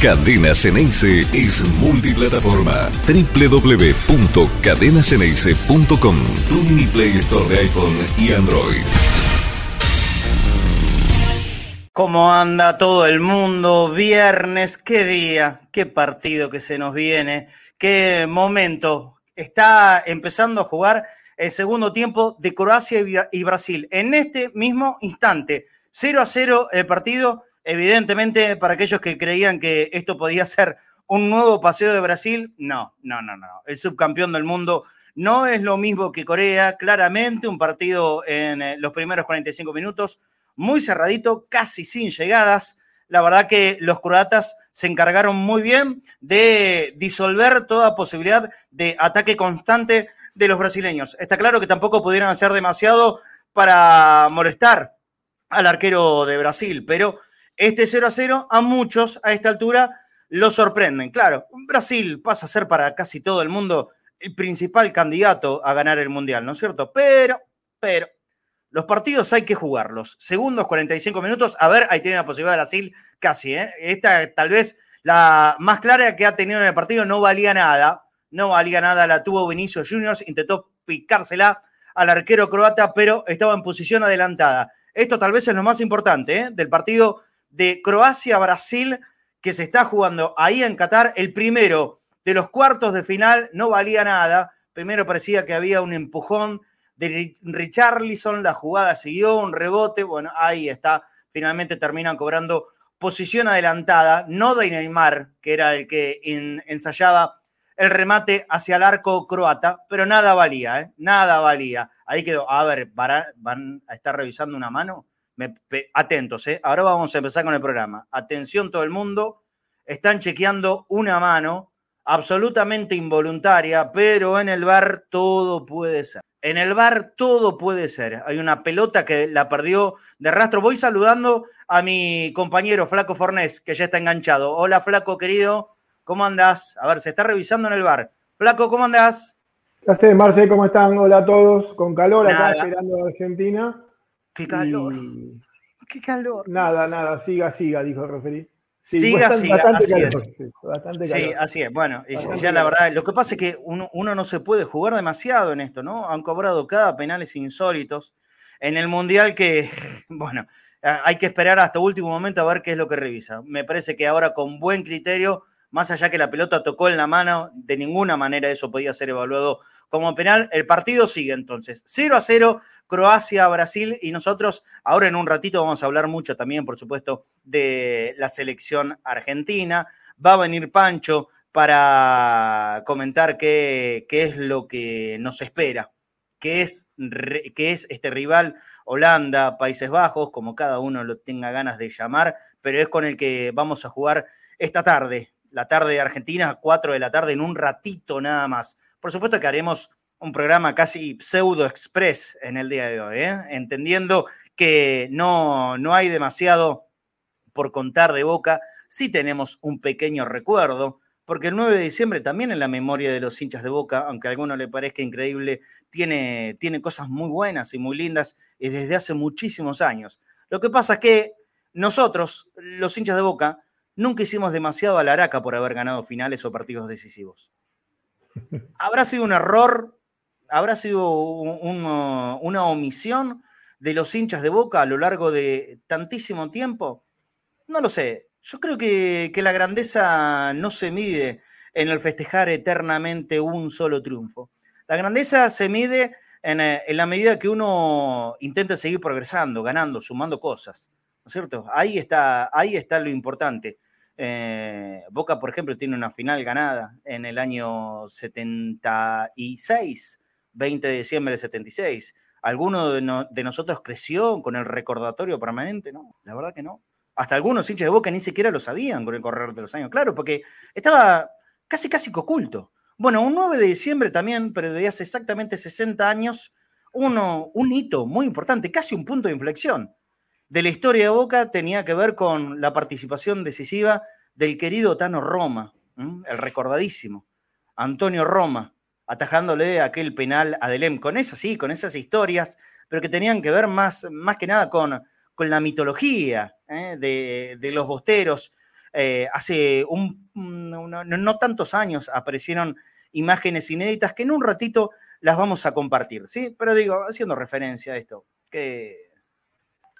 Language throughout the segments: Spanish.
Cadena Ceneice es multiplataforma. www.cadenaceneice.com Tu mini Play Store de iPhone y Android. ¿Cómo anda todo el mundo? Viernes, qué día, qué partido que se nos viene, qué momento. Está empezando a jugar el segundo tiempo de Croacia y Brasil. En este mismo instante, 0 a 0 el partido Evidentemente, para aquellos que creían que esto podía ser un nuevo paseo de Brasil, no, no, no, no. El subcampeón del mundo no es lo mismo que Corea. Claramente, un partido en eh, los primeros 45 minutos, muy cerradito, casi sin llegadas. La verdad que los croatas se encargaron muy bien de disolver toda posibilidad de ataque constante de los brasileños. Está claro que tampoco pudieron hacer demasiado para molestar al arquero de Brasil, pero este 0 a 0 a muchos a esta altura lo sorprenden. Claro, Brasil pasa a ser para casi todo el mundo el principal candidato a ganar el Mundial, ¿no es cierto? Pero, pero, los partidos hay que jugarlos. Segundos, 45 minutos. A ver, ahí tiene la posibilidad de Brasil, casi, ¿eh? Esta tal vez la más clara que ha tenido en el partido no valía nada. No valía nada, la tuvo Vinicius Juniors, intentó picársela al arquero croata, pero estaba en posición adelantada. Esto tal vez es lo más importante ¿eh? del partido de Croacia-Brasil que se está jugando ahí en Qatar. El primero de los cuartos de final no valía nada. Primero parecía que había un empujón de Richarlison, la jugada siguió, un rebote. Bueno, ahí está. Finalmente terminan cobrando posición adelantada, no de Neymar, que era el que ensayaba el remate hacia el arco croata, pero nada valía, ¿eh? nada valía. Ahí quedó, a ver, ¿van a estar revisando una mano? Atentos, ¿eh? ahora vamos a empezar con el programa. Atención todo el mundo, están chequeando una mano absolutamente involuntaria, pero en el bar todo puede ser. En el bar todo puede ser. Hay una pelota que la perdió de rastro. Voy saludando a mi compañero Flaco Fornés, que ya está enganchado. Hola Flaco, querido, ¿cómo andás? A ver, se está revisando en el bar. Flaco, ¿cómo andás? ¿Qué Marce? ¿Cómo están? Hola a todos. Con calor acá esperando a Argentina. Qué calor. Qué calor. Nada, nada, siga, siga, dijo el referí. siga, siga, así es. Sí, así es. Bueno, ya la verdad, lo que pasa es que uno, no se puede jugar demasiado en esto, ¿no? Han cobrado cada penales insólitos en el Mundial que, bueno, hay que esperar hasta último momento a ver qué es lo que revisa. Me parece que ahora con buen criterio, más allá que la pelota tocó en la mano, de ninguna manera eso podía ser evaluado como penal. El partido sigue entonces 0 a 0, Croacia, Brasil y nosotros ahora en un ratito vamos a hablar mucho también, por supuesto, de la selección argentina. Va a venir Pancho para comentar qué, qué es lo que nos espera, qué es, qué es este rival Holanda, Países Bajos, como cada uno lo tenga ganas de llamar, pero es con el que vamos a jugar esta tarde, la tarde de Argentina, 4 de la tarde, en un ratito nada más. Por supuesto que haremos un programa casi pseudo express en el día de hoy, ¿eh? entendiendo que no, no hay demasiado por contar de boca. Sí tenemos un pequeño recuerdo, porque el 9 de diciembre también en la memoria de los hinchas de Boca, aunque a alguno le parezca increíble, tiene, tiene cosas muy buenas y muy lindas y desde hace muchísimos años. Lo que pasa es que nosotros, los hinchas de Boca, nunca hicimos demasiado a la araca por haber ganado finales o partidos decisivos. ¿Habrá sido un error? ¿Habrá sido una omisión de los hinchas de Boca a lo largo de tantísimo tiempo? No lo sé. Yo creo que, la grandeza no se mide en el festejar eternamente un solo triunfo. La grandeza se mide en, eh, en, la medida que uno intenta seguir progresando, ganando, sumando cosas. ¿No es cierto? Ahí está, ahí está lo importante. Eh, Boca, por ejemplo, tiene una final ganada en el año 76, 20 de diciembre de 76. ¿Alguno de, nosotros creció con el recordatorio permanente? No, la verdad que no. Hasta algunos hinchas de Boca ni siquiera lo sabían con el correr de los años. Claro, porque estaba casi, casi oculto. Bueno, un 9 de diciembre también, pero de hace exactamente 60 años, uno, un hito muy importante, casi un punto de inflexión de la historia de Boca tenía que ver con la participación decisiva del querido Tano Roma, el recordadísimo, Antonio Roma, atajándole aquel penal a Delem, con esas, sí, con esas historias, pero que tenían que ver más, más que nada con, con la mitología ¿eh? de, los bosteros. eh, hace un, no, tantos años aparecieron imágenes inéditas que en un ratito las vamos a compartir, ¿sí? Pero digo, haciendo referencia a esto, que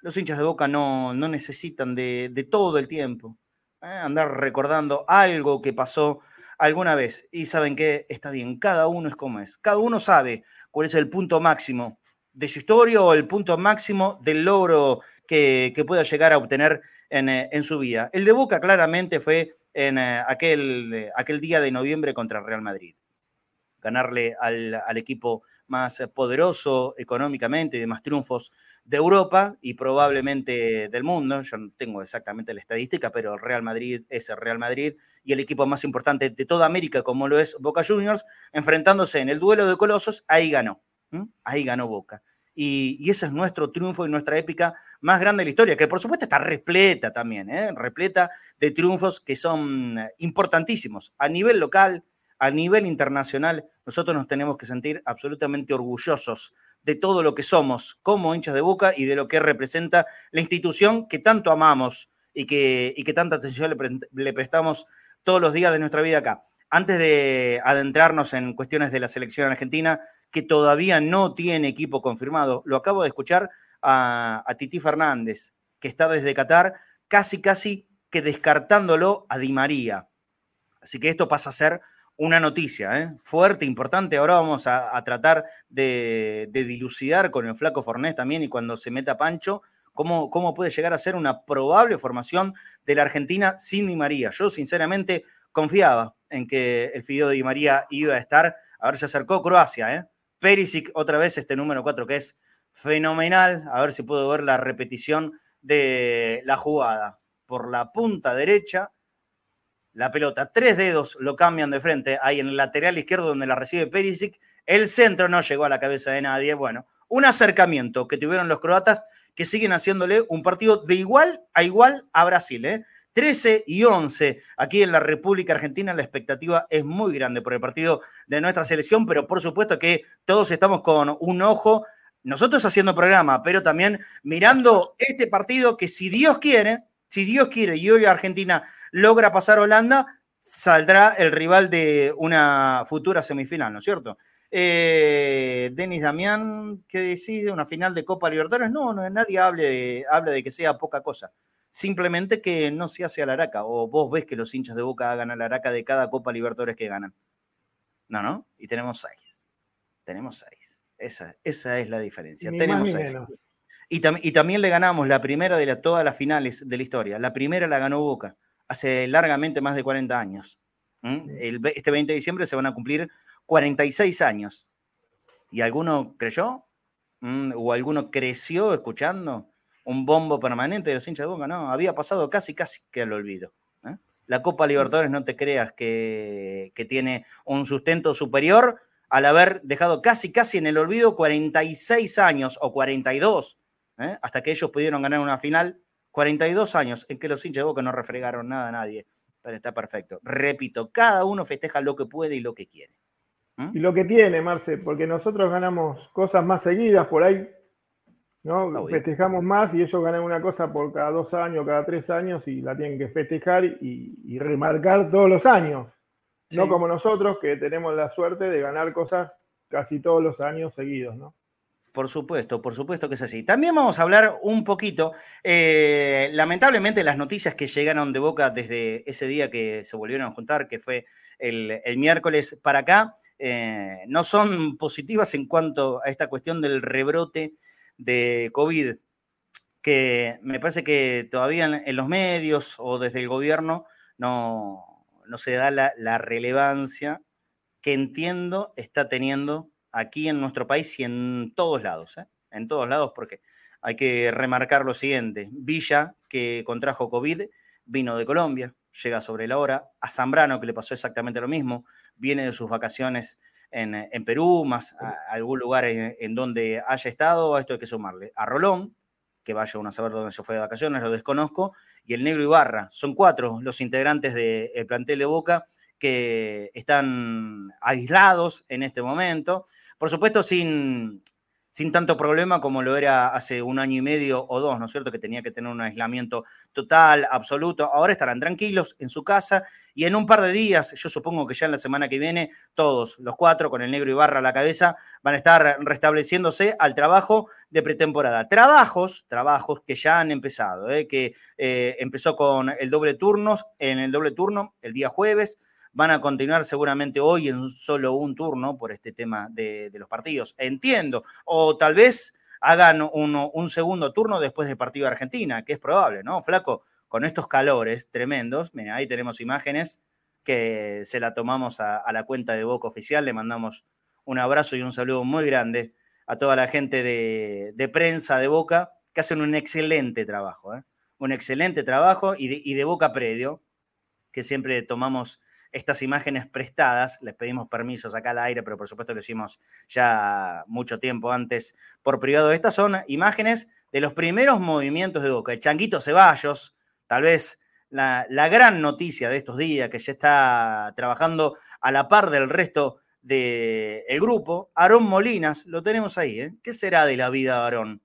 los hinchas de Boca no, necesitan de, todo el tiempo ¿eh? andar recordando algo que pasó alguna vez. Y saben que está bien, cada uno es como es. Cada uno sabe cuál es el punto máximo de su historia o el punto máximo del logro que, pueda llegar a obtener eh, en, su vida. El de Boca claramente fue en eh, aquel, aquel día de noviembre contra Real Madrid. Ganarle al, al equipo más poderoso económicamente y de más triunfos de Europa y probablemente del mundo. Yo no tengo exactamente la estadística, pero el Real Madrid es el Real Madrid y el equipo más importante de toda América, como lo es Boca Juniors, enfrentándose en el duelo de colosos, ahí ganó. Ahí ganó Boca. Y, ese es nuestro triunfo y nuestra épica más grande de la historia, que por supuesto está repleta también, ¿eh? repleta de triunfos que son importantísimos a nivel local, a nivel internacional. Nosotros nos tenemos que sentir absolutamente orgullosos de todo lo que somos como hinchas de Boca y de lo que representa la institución que tanto amamos y que, y que tanta atención le, prestamos todos los días de nuestra vida acá. Antes de adentrarnos en cuestiones de la selección argentina, que todavía no tiene equipo confirmado, lo acabo de escuchar a, a Titi Fernández, que está desde Qatar, casi, casi que descartándolo a Di María. Así que esto pasa a ser una noticia ¿eh? fuerte, importante. Ahora vamos a, tratar de, dilucidar con el flaco Fornés también y cuando se meta Pancho, cómo, cómo puede llegar a ser una probable formación de la Argentina sin Di María. Yo sinceramente confiaba en que el Fideo de Di María iba a estar. A ver, se acercó Croacia, ¿eh? Perisic otra vez este número 4 que es fenomenal. A ver si puedo ver la repetición de la jugada. Por la punta derecha, la pelota. Tres dedos lo cambian de frente, ahí en el lateral izquierdo donde la recibe Perisic. El centro no llegó a la cabeza de nadie. Bueno, un acercamiento que tuvieron los croatas que siguen haciéndole un partido de igual a igual a Brasil. ¿eh? 13 y 11 aquí en la República Argentina. La expectativa es muy grande por el partido de nuestra selección, pero por supuesto que todos estamos con un ojo, nosotros haciendo programa, pero también mirando este partido que si Dios quiere, si Dios quiere y hoy Argentina logra pasar Holanda, saldrá el rival de una futura semifinal, ¿no es cierto? Eh, Denis Damián, ¿qué decide? ¿Una final de Copa Libertadores? No, no nadie hable de, habla de que sea poca cosa. Simplemente que no se hace a la araca. O vos ves que los hinchas de Boca hagan a la araca de cada Copa Libertadores que ganan. No, ¿no? Y tenemos seis. Tenemos seis. Esa, esa es la diferencia. tenemos seis. Y, también le ganamos la primera de todas las finales de la historia. La primera la ganó Boca hace largamente más de 40 años. este 20 de diciembre se van a cumplir 46 años. ¿Y alguno creyó? ¿O alguno creció escuchando un bombo permanente de los hinchas de Boca? No, había pasado casi, casi que al olvido. ¿eh? La Copa Libertadores no te creas que, que tiene un sustento superior al haber dejado casi, casi en el olvido 46 años o 42 ¿eh? hasta que ellos pudieron ganar una final. 42 años en que los hinchas de Boca no refregaron nada a nadie. Pero está perfecto. Repito, cada uno festeja lo que puede y lo que quiere. ¿Mm? Y lo que tiene, Marce, porque nosotros ganamos cosas más seguidas por ahí, ¿no? Festejamos más y ellos ganan una cosa por cada dos años, cada tres años y la tienen que festejar y, remarcar todos los años. No como nosotros que tenemos la suerte de ganar cosas casi todos los años seguidos, ¿no? Por supuesto, por supuesto que es así. También vamos a hablar un poquito, eh, lamentablemente las noticias que llegaron de Boca desde ese día que se volvieron a juntar, que fue el, miércoles para acá, eh, no son positivas en cuanto a esta cuestión del rebrote de COVID, que me parece que todavía en, los medios o desde el gobierno no, no se da la, la relevancia que entiendo está teniendo aquí en nuestro país y en todos lados, ¿eh? en todos lados, porque hay que remarcar lo siguiente. Villa, que contrajo COVID, vino de Colombia, llega sobre la hora. A Zambrano, que le pasó exactamente lo mismo, viene de sus vacaciones en, Perú, más a, algún lugar en, donde haya estado, a esto hay que sumarle. A Rolón, que vaya uno a saber dónde se fue de vacaciones, lo desconozco, y el Negro Ibarra. Son cuatro los integrantes del plantel de Boca que están aislados en este momento. Por supuesto, sin, sin tanto problema como lo era hace un año y medio o dos, ¿no es cierto? Que tenía que tener un aislamiento total, absoluto. Ahora estarán tranquilos en su casa y en un par de días, yo supongo que ya en la semana que viene, todos, los cuatro, con el negro y barra a la cabeza, van a estar restableciéndose al trabajo de pretemporada. Trabajos, trabajos que ya han empezado, ¿eh? que eh, empezó con el doble turnos, en el doble turno, el día jueves, van a continuar seguramente hoy en solo un turno por este tema de, los partidos. Entiendo. O tal vez hagan un segundo turno después del partido de Argentina, que es probable, ¿no? Flaco, con estos calores tremendos, mira, ahí tenemos imágenes que se la tomamos a, la cuenta de Boca Oficial, le mandamos un abrazo y un saludo muy grande a toda la gente de, prensa de Boca, que hacen un excelente trabajo, ¿eh? un excelente trabajo y de, y de Boca Predio, que siempre tomamos estas imágenes prestadas, les pedimos permisos acá al aire, pero por supuesto lo hicimos ya mucho tiempo antes por privado. Estas son imágenes de los primeros movimientos de Boca. El Changuito Ceballos, tal vez la, gran noticia de estos días, que ya está trabajando a la par del resto del grupo. Aarón Molinas, lo tenemos ahí. ¿eh? ¿Qué será de la vida de Aarón?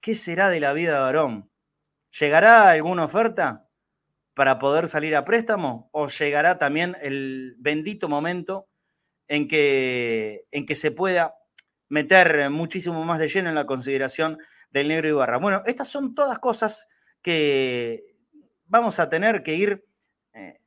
¿Qué será de la vida de Aarón? ¿Llegará alguna oferta? Para poder salir a préstamo o llegará también el bendito momento en que, en que se pueda meter muchísimo más de lleno en la consideración del negro Ibarra? Bueno, estas son todas cosas que vamos a tener que ir eh,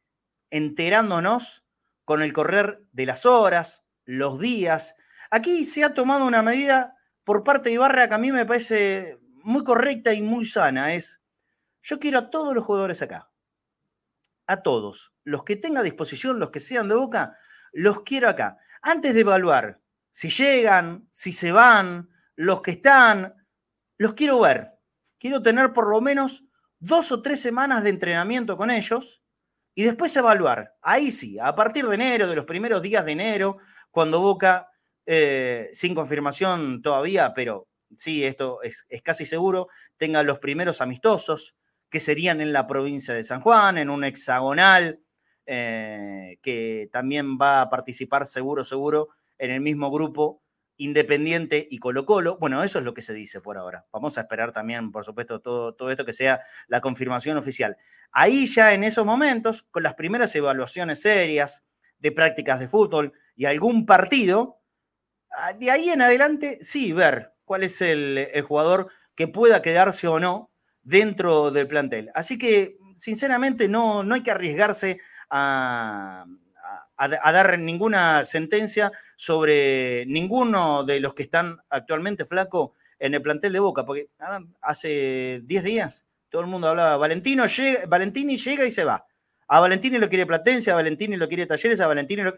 enterándonos con el correr de las horas, los días. Aquí se ha tomado una medida por parte de Ibarra que a mí me parece muy correcta y muy sana. Es, yo quiero a todos los jugadores acá a todos. Los que tenga a disposición, los que sean de boca, los quiero acá. Antes de evaluar si llegan, si se van, los que están, los quiero ver. Quiero tener por lo menos dos o tres semanas de entrenamiento con ellos y después evaluar. Ahí sí, a partir de enero, de los primeros días de enero, cuando Boca, eh, sin confirmación todavía, pero sí, esto es, es casi seguro, tenga los primeros amistosos, que serían en la provincia de San Juan, en un hexagonal, eh, que también va a participar seguro, seguro, en el mismo grupo Independiente y Colo Colo. Bueno, eso es lo que se dice por ahora. Vamos a esperar también, por supuesto, todo, todo esto que sea la confirmación oficial. Ahí ya en esos momentos, con las primeras evaluaciones serias de prácticas de fútbol y algún partido, ah, de ahí en adelante, sí, ver cuál es el, el jugador que pueda quedarse o no dentro del plantel. Así que, sinceramente, no, no hay que arriesgarse a, dar ninguna sentencia sobre ninguno de los que están actualmente flaco en el plantel de Boca, porque hace 10 días todo el mundo hablaba, Valentino llega, Valentini llega y se va. A Valentini lo quiere Platense, a Valentini lo quiere Talleres, a Valentini lo...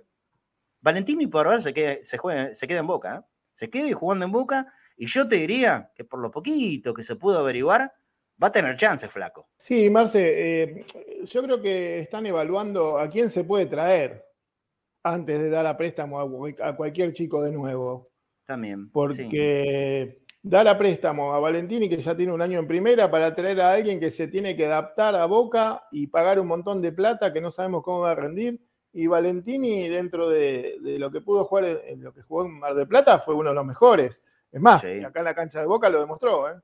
Valentini por ahora se se, se queda en Boca, ¿eh? se queda jugando en Boca, y yo te diría que por lo poquito que se pudo averiguar, va a tener chance, flaco. Sí, Marce, eh, yo creo que están evaluando a quién se puede traer antes de dar a préstamo a, cualquier chico de nuevo. También. Porque dar a préstamo a Valentini, que ya tiene un año en primera, para traer a alguien que se tiene que adaptar a Boca y pagar un montón de plata que no sabemos cómo va a rendir. Y Valentini, dentro de, lo que pudo jugar, en lo que jugó en Mar de Plata, fue uno de los mejores. Es más, acá en la cancha de Boca lo demostró. ¿eh?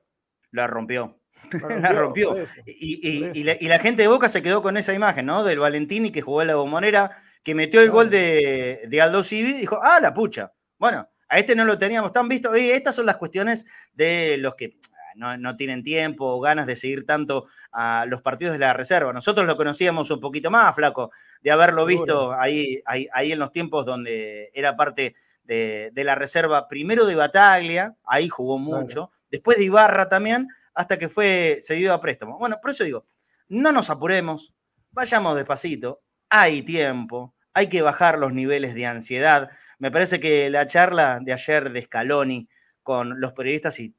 La rompió. la rompió. Y, la, gente de Boca se quedó con esa imagen, ¿no? Del Valentini que jugó en la bombonera, que metió el gol de, de Aldo Civi y dijo, ah, la pucha. Bueno, a este no lo teníamos tan visto. Y estas son las cuestiones de los que ah, no, tienen tiempo o ganas de seguir tanto a los partidos de la reserva. Nosotros lo conocíamos un poquito más, flaco, de haberlo visto ahí, ahí, en los tiempos donde era parte de, la reserva, primero de Bataglia, ahí jugó mucho, después de Ibarra también, hasta que fue cedido a préstamo. Bueno, por eso digo, no nos apuremos, vayamos despacito, hay tiempo, hay que bajar los niveles de ansiedad. Me parece que la charla de ayer de Scaloni con los periodistas y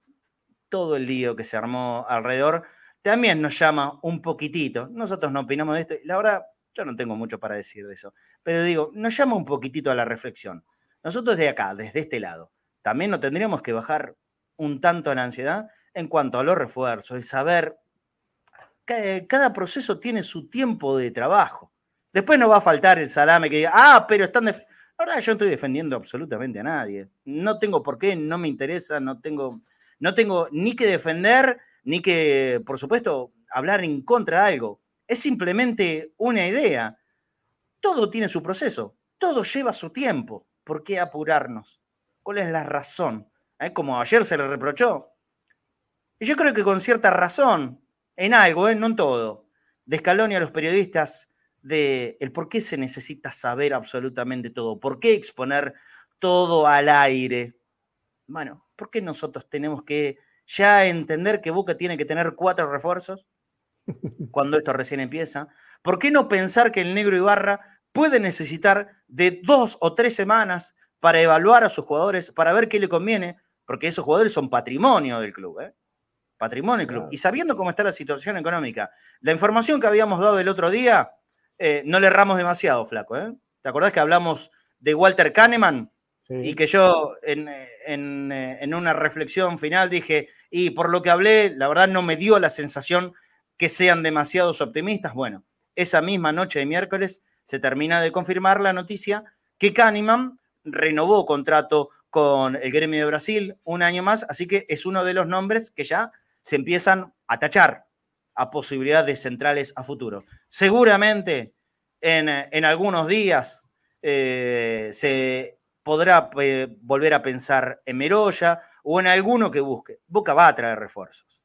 todo el lío que se armó alrededor también nos llama un poquitito. Nosotros no opinamos de esto. La verdad, yo no tengo mucho para decir de eso. Pero digo, nos llama un poquitito a la reflexión. Nosotros de acá, desde este lado, también no tendríamos que bajar un tanto la ansiedad en cuanto a los refuerzos, el saber que cada proceso tiene su tiempo de trabajo. Después no va a faltar el salame que diga, ah, pero están. Los verdad, yo no estoy defendiendo absolutamente a nadie. No tengo por qué, no me interesa, no tengo, no tengo ni que defender, ni que, por supuesto, hablar en contra de algo. Es simplemente una idea. Todo tiene su proceso, todo lleva su tiempo. ¿Por qué apurarnos? ¿Cuál es la razón? ¿Eh? Como ayer se le reprochó. Y yo creo que con cierta razón, en algo, ¿eh? no en todo, de Scaloni a los periodistas de el por qué se necesita saber absolutamente todo, por qué exponer todo al aire. Bueno, ¿por qué nosotros tenemos que ya entender que Boca tiene que tener cuatro refuerzos cuando esto recién empieza? ¿Por qué no pensar que el negro Ibarra puede necesitar de dos o tres semanas para evaluar a sus jugadores, para ver qué le conviene? Porque esos jugadores son patrimonio del club, ¿eh? Patrimonio club. Y sabiendo cómo está la situación económica, la información que habíamos dado el otro día, eh, no le erramos demasiado, flaco. ¿eh? ¿Te acordás que hablamos de Walter Kahneman? Y que yo en, en, una reflexión final dije, y por lo que hablé, la verdad no me dio la sensación que sean demasiados optimistas. Bueno, esa misma noche de miércoles se termina de confirmar la noticia que Kahneman renovó contrato con el gremio de Brasil un año más, así que es uno de los nombres que ya se empiezan a tachar a posibilidades centrales a futuro. Seguramente en, algunos días eh, se podrá eh, volver a pensar en Meroya o en alguno que busque. Boca va a traer refuerzos.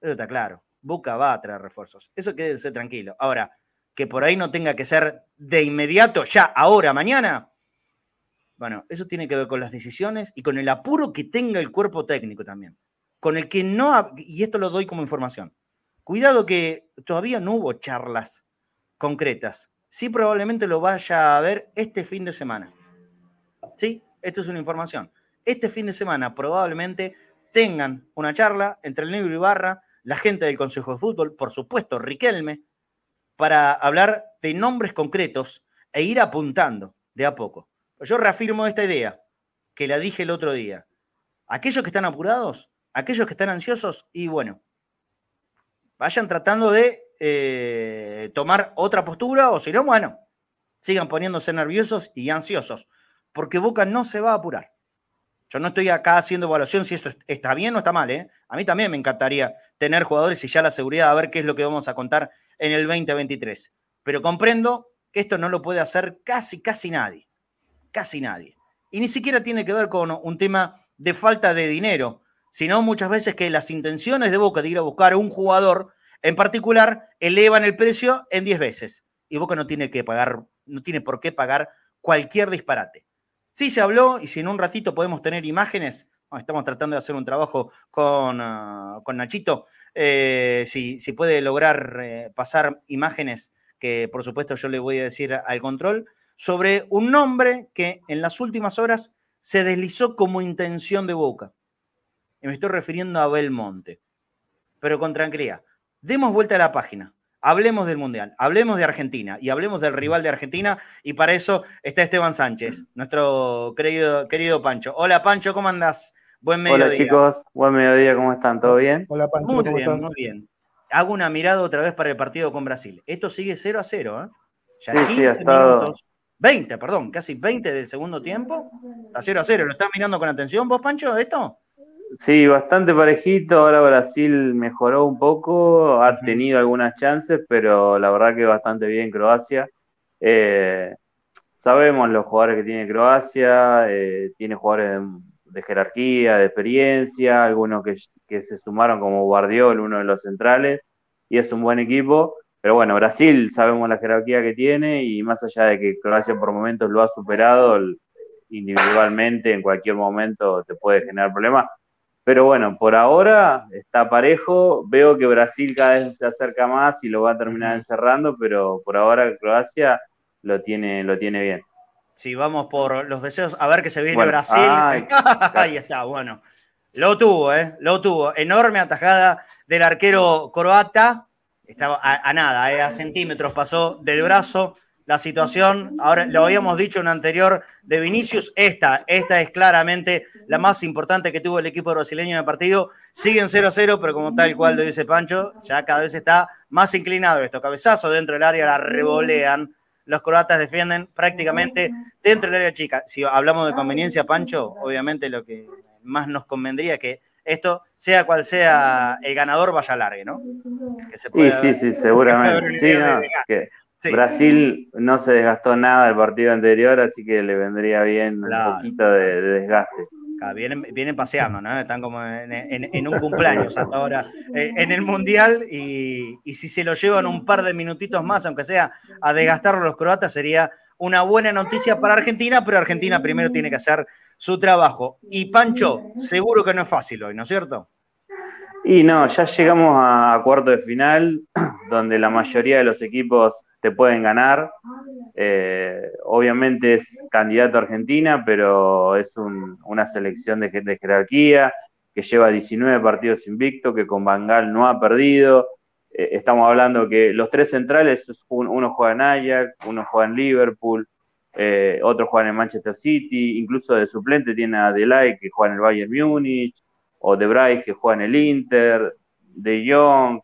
Eso está claro. Boca va a traer refuerzos. Eso quédense tranquilo. Ahora, que por ahí no tenga que ser de inmediato, ya, ahora, mañana. Bueno, eso tiene que ver con las decisiones y con el apuro que tenga el cuerpo técnico también. Con el que no, y esto lo doy como información, Cuidado que todavía no hubo charlas concretas. Sí, probablemente lo vaya a ver este fin de semana. Sí, esto es una información. Este fin de semana probablemente tengan una charla entre el negro Ibarra, la gente del Consejo de Fútbol, por supuesto, Riquelme, para hablar de nombres concretos e ir apuntando de a poco. Yo reafirmo esta idea, que la dije el otro día. Aquellos que están apurados, aquellos que están ansiosos, y bueno, vayan tratando de eh, tomar otra postura o si no, bueno, sigan poniéndose nerviosos y ansiosos, porque Boca no se va a apurar. Yo no estoy acá haciendo evaluación si esto está bien o está mal. ¿eh? A mí también me encantaría tener jugadores y ya la seguridad a ver qué es lo que vamos a contar en el 2023. Pero comprendo que esto no lo puede hacer casi, casi nadie. Casi nadie. Y ni siquiera tiene que ver con un tema de falta de dinero, sino muchas veces que las intenciones de Boca de ir a buscar a un jugador en particular elevan el precio en 10 veces y Boca no tiene que pagar, no tiene por qué pagar cualquier disparate. Sí se habló y si en un ratito podemos tener imágenes, estamos tratando de hacer un trabajo con, ah, Nachito, eh, si, puede lograr eh, pasar imágenes que por supuesto yo le voy a decir al control, sobre un nombre que en las últimas horas se deslizó como intención de Boca y me estoy refiriendo a Belmonte. Pero con tranquilidad, demos vuelta a la página. Hablemos del Mundial, hablemos de Argentina y hablemos del rival de Argentina. Y para eso está Esteban Sánchez, nuestro querido, querido Pancho. Hola Pancho, ¿cómo andás? Buen mediodía. Hola chicos, buen mediodía, ¿cómo están? ¿Todo bien? Hola Pancho. Muy bien, muy bien. Hago una mirada otra vez para el partido con Brasil. Esto sigue 0 a 0, ¿eh? Ya 15 minutos, 20, perdón, casi 20 del segundo tiempo. A 0 a 0. ¿Lo estás mirando con atención vos, Pancho, esto? Sí, bastante parejito. Ahora Brasil mejoró un poco, ha tenido algunas chances, pero la verdad que bastante bien Croacia. Eh, sabemos los jugadores que tiene Croacia, eh, tiene jugadores de, jerarquía, de experiencia, algunos que, que, se sumaron como Guardiola, uno de los centrales, y es un buen equipo. Pero bueno, Brasil sabemos la jerarquía que tiene y más allá de que Croacia por momentos lo ha superado individualmente, en cualquier momento te puede generar problemas pero bueno, por ahora está parejo. Veo que Brasil cada vez se acerca más y lo va a terminar encerrando, pero por ahora Croacia lo tiene, lo tiene bien. Si vamos por los deseos, a ver que se viene Brasil. Ahí está, bueno. Lo tuvo, ¿eh? Lo tuvo. Enorme atajada del arquero croata. Estaba a, nada, ¿eh? a centímetros pasó del brazo la situación, ahora lo habíamos dicho en anterior de Vinicius, esta, esta es claramente la más importante que tuvo el equipo brasileño en el partido. Siguen 0 a 0, pero como tal cual lo dice Pancho, ya cada vez está más inclinado esto. Cabezazo dentro del área, la revolean los croatas defienden prácticamente dentro del área chica. Si hablamos de conveniencia, Pancho, obviamente lo que más nos convendría que esto, sea cual sea el ganador, vaya largue, ¿no? sí, sí, sí, seguramente. Brasil no se desgastó nada el partido anterior, así que le vendría bien un poquito de, desgaste. vienen, paseando, ¿no? Están como en, un cumpleaños hasta ahora eh, en el Mundial y, y, si se lo llevan un par de minutitos más, aunque sea a desgastar los croatas, sería una buena noticia para Argentina, pero Argentina primero tiene que hacer su trabajo. Y Pancho, seguro que no es fácil hoy, ¿no es cierto? Y no, ya llegamos a cuarto de final, donde la mayoría de los equipos te pueden ganar. Eh, obviamente es candidato a Argentina, pero es una selección de, de, jerarquía que lleva 19 partidos invicto, que con Bangal no ha perdido. Eh, estamos hablando que los tres centrales, uno juega en Ajax, uno juega en Liverpool, eh, otro juega en Manchester City, incluso de suplente tiene a Delay que juega en el Bayern Múnich, o De Bryce que juega en el Inter, De Jong,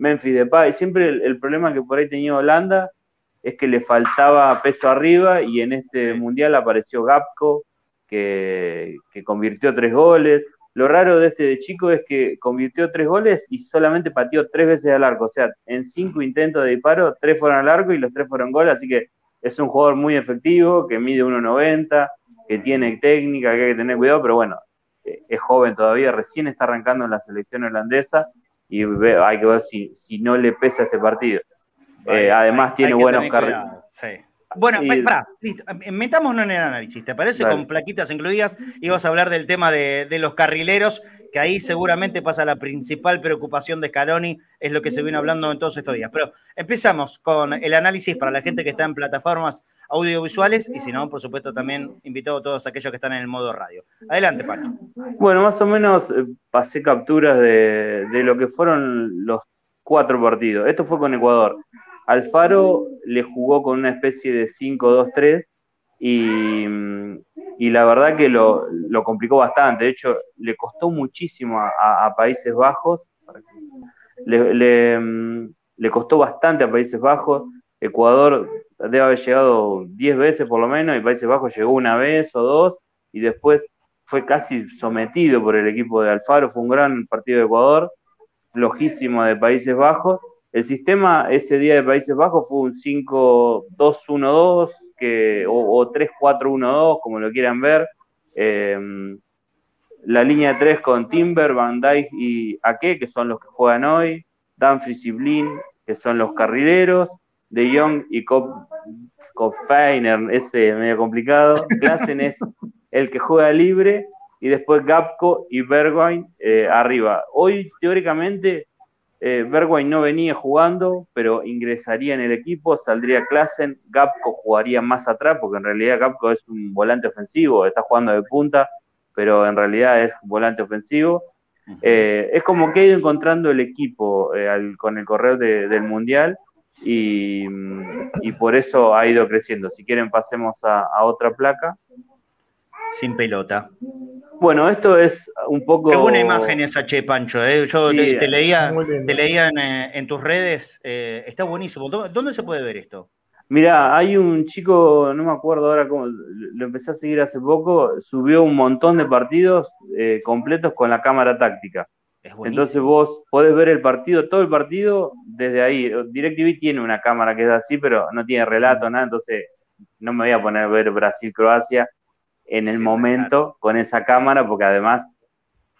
Memphis Depay. Siempre el, problema que por ahí tenía Holanda es que le faltaba peso arriba y en este mundial apareció Gapco, que, convirtió tres goles. Lo raro de este chico es que convirtió tres goles y solamente pateó tres veces al arco. O sea, en cinco intentos de disparo, tres fueron al arco y los tres fueron goles. Así que es un jugador muy efectivo, que mide 1,90, que tiene técnica, que hay que tener cuidado, pero bueno, eh, es joven todavía, recién está arrancando en la selección holandesa y hay que ver si, si no le pesa este partido. Eh, además tiene buenos carriles. Bueno, para, listo. Metámonos en el análisis, ¿te parece? Con plaquitas incluidas. Ibas a hablar del tema de, los carrileros, que ahí seguramente pasa la principal preocupación de Scaloni, es lo que se viene hablando en todos estos días. Pero empezamos con el análisis para la gente que está en plataformas audiovisuales y si no, por supuesto, también invitado a todos aquellos que están en el modo radio. Adelante, Pacho. Bueno, más o menos eh, pasé capturas de, de lo que fueron los cuatro partidos. Esto fue con Ecuador. Alfaro le jugó con una especie de 5-2-3 y, la verdad que lo, complicó bastante. De hecho, le costó muchísimo a, Países Bajos. Le, costó bastante a Países Bajos. Ecuador debe haber llegado 10 veces por lo menos y Países Bajos llegó una vez o dos y después fue casi sometido por el equipo de Alfaro. Fue un gran partido de Ecuador, flojísimo de Países Bajos el sistema ese día de Países Bajos fue un 5-2-1-2 o, 3-4-1-2, como lo quieran ver. Em, la línea 3 con Timber, Van Dijk y Ake, que son los que juegan hoy. Danfries y Blin, que son los carrileros. De Jong y Kopfeiner, ese medio complicado. Klassen es el que juega libre. Y después Gapco y Bergwijn eh, arriba. Hoy, teóricamente, eh, no venía jugando, pero ingresaría en el equipo, saldría Klassen, Gapco jugaría más atrás, porque en realidad Gapco es un volante ofensivo, está jugando de punta, pero en realidad es volante ofensivo. Eh, es como que ha ido encontrando el equipo eh, con el correo del Mundial y, por eso ha ido creciendo. Si quieren pasemos a otra placa. Sin pelota. Bueno, esto es un poco. Qué buena imagen esa, Che Pancho. ¿eh? Yo te, leía, te leía eh, en, tus redes. Eh, está buenísimo. ¿Dónde se puede ver esto? Mira, hay un chico, no me acuerdo ahora cómo, lo empecé a seguir hace poco, subió un montón de partidos completos con la cámara táctica. Entonces vos podés ver el partido, todo el partido desde ahí. DirecTV tiene una cámara que es así, pero no tiene relato, nada, entonces no me voy a poner a ver Brasil-Croacia en el momento con esa cámara, porque además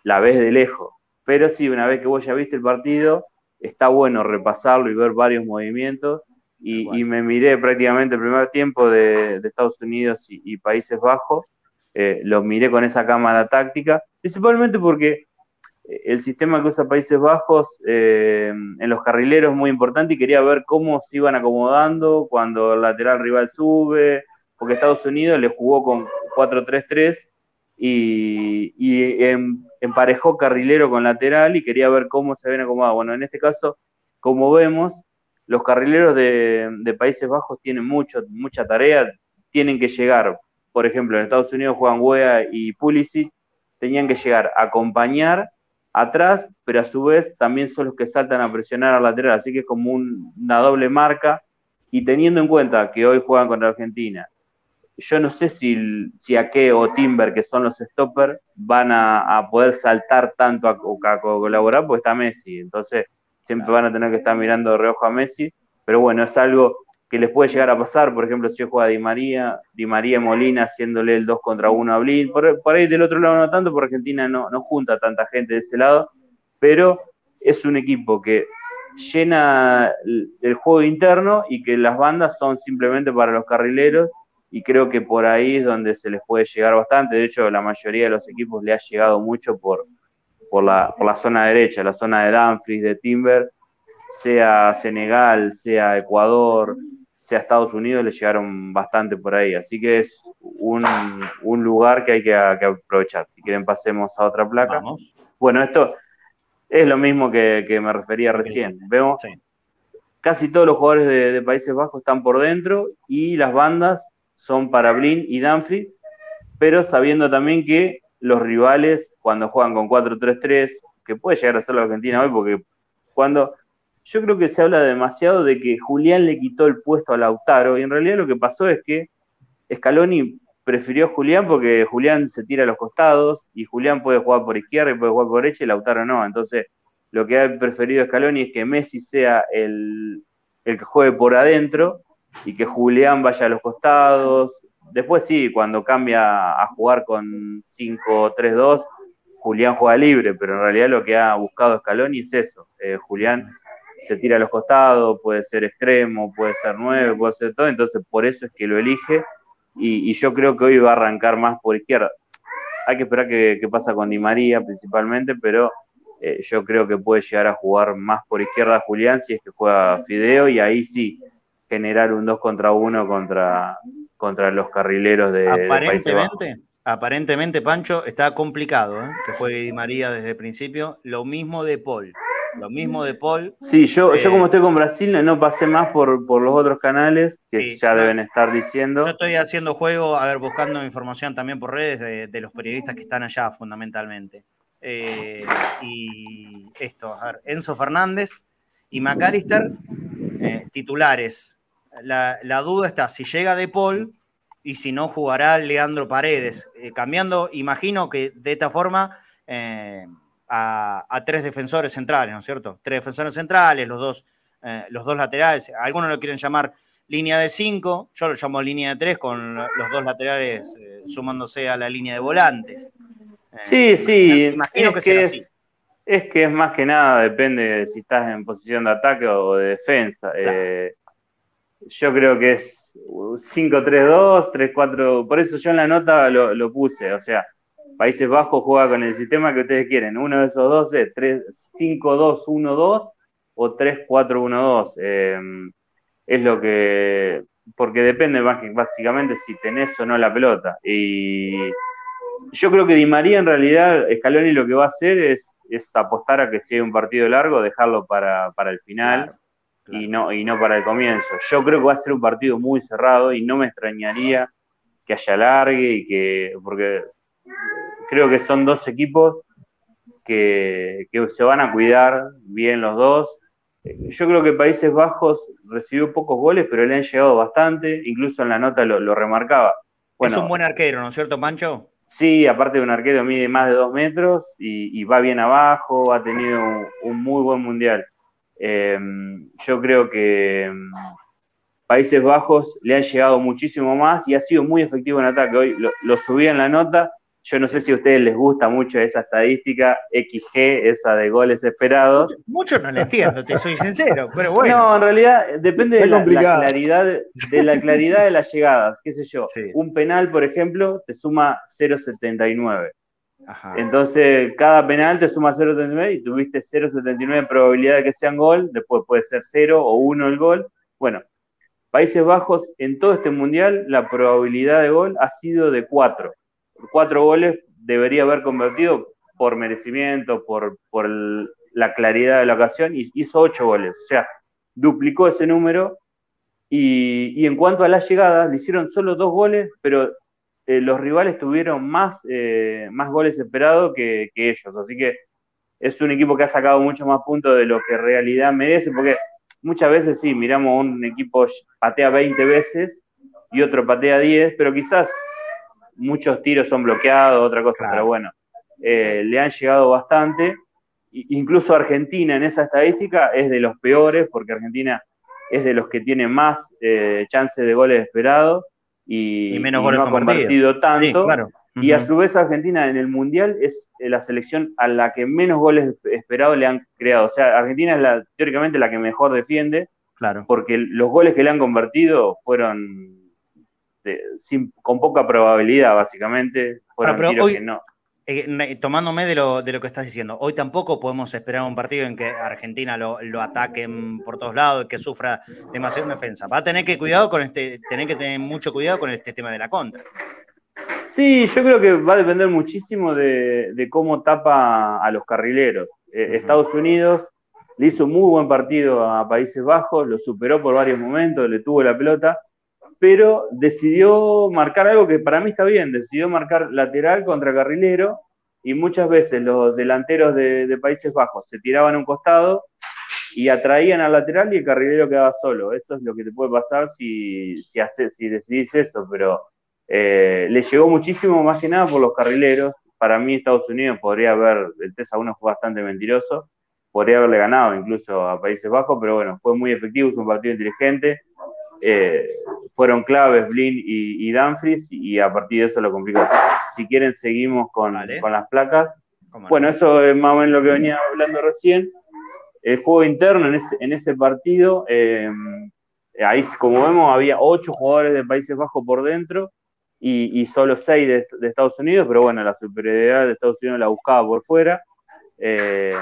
la ves de lejos. Pero sí, una vez que vos ya viste el partido, está bueno repasarlo y ver varios movimientos. Y, me miré prácticamente el primer tiempo de, Estados Unidos y, Países Bajos, eh, lo miré con esa cámara táctica, principalmente porque eh, el sistema que usa Países Bajos eh, en los carrileros es muy importante y quería ver cómo se iban acomodando cuando el lateral rival sube, porque Estados Unidos le jugó con 4-3-3 y, em, emparejó carrilero con lateral y quería ver cómo se ven acomodados. Bueno, en este caso, como vemos, los carrileros de, Países Bajos tienen mucho, mucha tarea, tienen que llegar, por ejemplo, en Estados Unidos juegan Wea y Pulisic, tenían que llegar a acompañar atrás, pero a su vez también son los que saltan a presionar al lateral, así que es como una doble marca. Y teniendo en cuenta que hoy juegan contra Argentina, yo no sé si, si Ake o Timber, que son los stoppers, van a, poder saltar tanto a, colaborar, porque está Messi. Entonces, siempre van a tener que estar mirando de reojo a Messi. Pero bueno, es algo que les puede llegar a pasar. Por ejemplo, si juega Di María, Di María Molina haciéndole el 2 contra 1 a Blin. Por, ahí del otro lado no tanto, porque Argentina no, no junta tanta gente de ese lado. Pero es un equipo que llena el juego interno y que las bandas son simplemente para los carrileros y creo que por ahí es donde se les puede llegar bastante. De hecho, la mayoría de los equipos le ha llegado mucho por, por, la, por la zona derecha, la zona de Dumfries, de Timber, sea Senegal, sea Ecuador, sea Estados Unidos, le llegaron bastante por ahí. Así que es un, un lugar que hay que, aprovechar. Si quieren, pasemos a otra placa. Bueno, esto es lo mismo que, me refería recién. Vemos casi todos los jugadores de, Países Bajos están por dentro y las bandas son para Blin y Danfrey, pero sabiendo también que los rivales, cuando juegan con 4-3-3, que puede llegar a ser la Argentina hoy, porque cuando yo creo que se habla demasiado de que Julián le quitó el puesto a Lautaro, y en realidad lo que pasó es que Scaloni prefirió a Julián porque Julián se tira a los costados y Julián puede jugar por izquierda y puede jugar por derecha y Lautaro no. Entonces, lo que ha preferido Scaloni es que Messi sea el, el que juegue por adentro y que Julián vaya a los costados. Después sí, cuando cambia a jugar con 5-3-2, Julián juega libre, pero en realidad lo que ha buscado Scaloni es eso. Eh, Julián se tira a los costados, puede ser extremo, puede ser nueve, puede ser todo, entonces por eso es que lo elige y, yo creo que hoy va a arrancar más por izquierda. Hay que esperar qué, pasa con Di María principalmente, pero eh, yo creo que puede llegar a jugar más por izquierda Julián si es que juega Fideo y ahí sí generar un 2 contra 1 contra, contra los carrileros de, aparentemente, Aparentemente, Pancho, está complicado ¿eh? que juegue Di María desde el principio. Lo mismo de Paul. Lo mismo de Paul. Sí, yo, yo como eh, estoy con Brasil no pasé más por, los otros canales que ya deben estar diciendo. Yo estoy haciendo juego, a ver, buscando información también por redes de, los periodistas que están allá fundamentalmente. Eh, y esto, a ver, Enzo Fernández y McAllister, titulares. La, duda está si llega De Paul y si no jugará Leandro Paredes. cambiando, imagino que de esta forma a, tres defensores centrales, ¿no es cierto? Tres defensores centrales, los dos, eh, los dos laterales, algunos lo quieren llamar línea de cinco, yo lo llamo línea de tres con los dos laterales eh, sumándose a la línea de volantes. Eh, sí, sí, imagino que, sea así. Es que es más que nada, depende de si estás en posición de ataque o de defensa. Yo creo que es 5-3-2, 3-4, por eso yo en la nota lo, lo puse, o sea, Países Bajos juega con el sistema que ustedes quieren. Uno de esos dos es 5-2-1-2 o 3-4-1-2. Em, es lo que. Porque depende básicamente si tenés o no la pelota. Y yo creo que Di María en realidad, Scaloni lo que va a hacer es, apostar a que si hay un partido largo, dejarlo para, el final. Y, no, y no para el comienzo. Yo creo que va a ser un partido muy cerrado y no me extrañaría que haya largue y que, porque creo que son dos equipos que, se van a cuidar bien los dos. Yo creo que Países Bajos recibió pocos goles, pero le han llegado bastante, incluso en la nota lo, remarcaba. es un buen arquero, ¿no es cierto, Pancho? Sí, aparte de un arquero mide más de dos metros y, va bien abajo, ha tenido un, muy buen mundial. Em, yo creo que em, Países Bajos le han llegado muchísimo más y ha sido muy efectivo en ataque. Hoy lo, lo subí en la nota yo no sé si a ustedes les gusta mucho esa estadística XG, esa de goles esperados. Mucho, no la entiendo, te soy sincero, pero bueno. No, en realidad depende de la, claridad de la claridad de las llegadas, qué sé yo. Un penal, por ejemplo, te suma 0.79. Entonces, cada penal te suma 0.79 y tuviste 0.79 probabilidad de que sean gol, después puede ser 0 o 1 el gol. Bueno, Países Bajos en todo este mundial la probabilidad de gol ha sido de 4 cuatro goles debería haber convertido por merecimiento, por, por la claridad de la ocasión, y hizo ocho goles. O sea, duplicó ese número. Y, en cuanto a las llegadas, le hicieron solo dos goles, pero eh, los rivales tuvieron más, eh, más goles esperados que, ellos. Así que es un equipo que ha sacado mucho más puntos de lo que en realidad merece, porque muchas veces sí, miramos un equipo patea 20 veces y otro patea 10, pero quizás muchos tiros son bloqueados, otra cosa, pero bueno, eh, le han llegado bastante. Incluso Argentina en esa estadística es de los peores, porque Argentina es de los que tiene más chances de goles esperados y, menos goles no ha convertido tanto. claro. Y a su vez Argentina en el Mundial es la selección a la que menos goles esperados le han creado. O sea, Argentina es la, teóricamente la que mejor defiende, claro. porque los goles que le han convertido fueron con poca probabilidad, básicamente. Fueron tiros que no. Eh, tomándome de lo, de lo que estás diciendo, hoy tampoco podemos esperar un partido en que Argentina lo, ataquen por todos lados, que sufra demasiada defensa. Va a tener que cuidado con este, tener que tener mucho cuidado con este tema de la contra. Sí, yo creo que va a depender muchísimo de, cómo tapa a los carrileros. Eh, Estados Unidos le hizo muy buen partido a Países Bajos, lo superó por varios momentos, le tuvo la pelota, pero decidió marcar algo que para mí está bien, decidió marcar lateral contra carrilero y muchas veces los delanteros de, Países Bajos se tiraban a un costado y atraían al lateral y el carrilero quedaba solo. Eso es lo que te puede pasar si, si, si decidís eso, pero eh, le llegó muchísimo más que nada por los carrileros. Para mí Estados Unidos podría haber, el 3 a 1 fue bastante mentiroso, podría haberle ganado incluso a Países Bajos, pero bueno, fue muy efectivo, es un partido inteligente eh, fueron claves Blin y, y, Danfries y a partir de eso lo complicó. Si quieren seguimos con, con las placas. Bueno, eso es más o menos lo que venía hablando recién. El juego interno en ese, en ese partido, eh, ahí como vemos había ocho jugadores de Países Bajos por dentro y, y solo seis de, de, Estados Unidos, pero bueno, la superioridad de Estados Unidos la buscaba por fuera. Eh,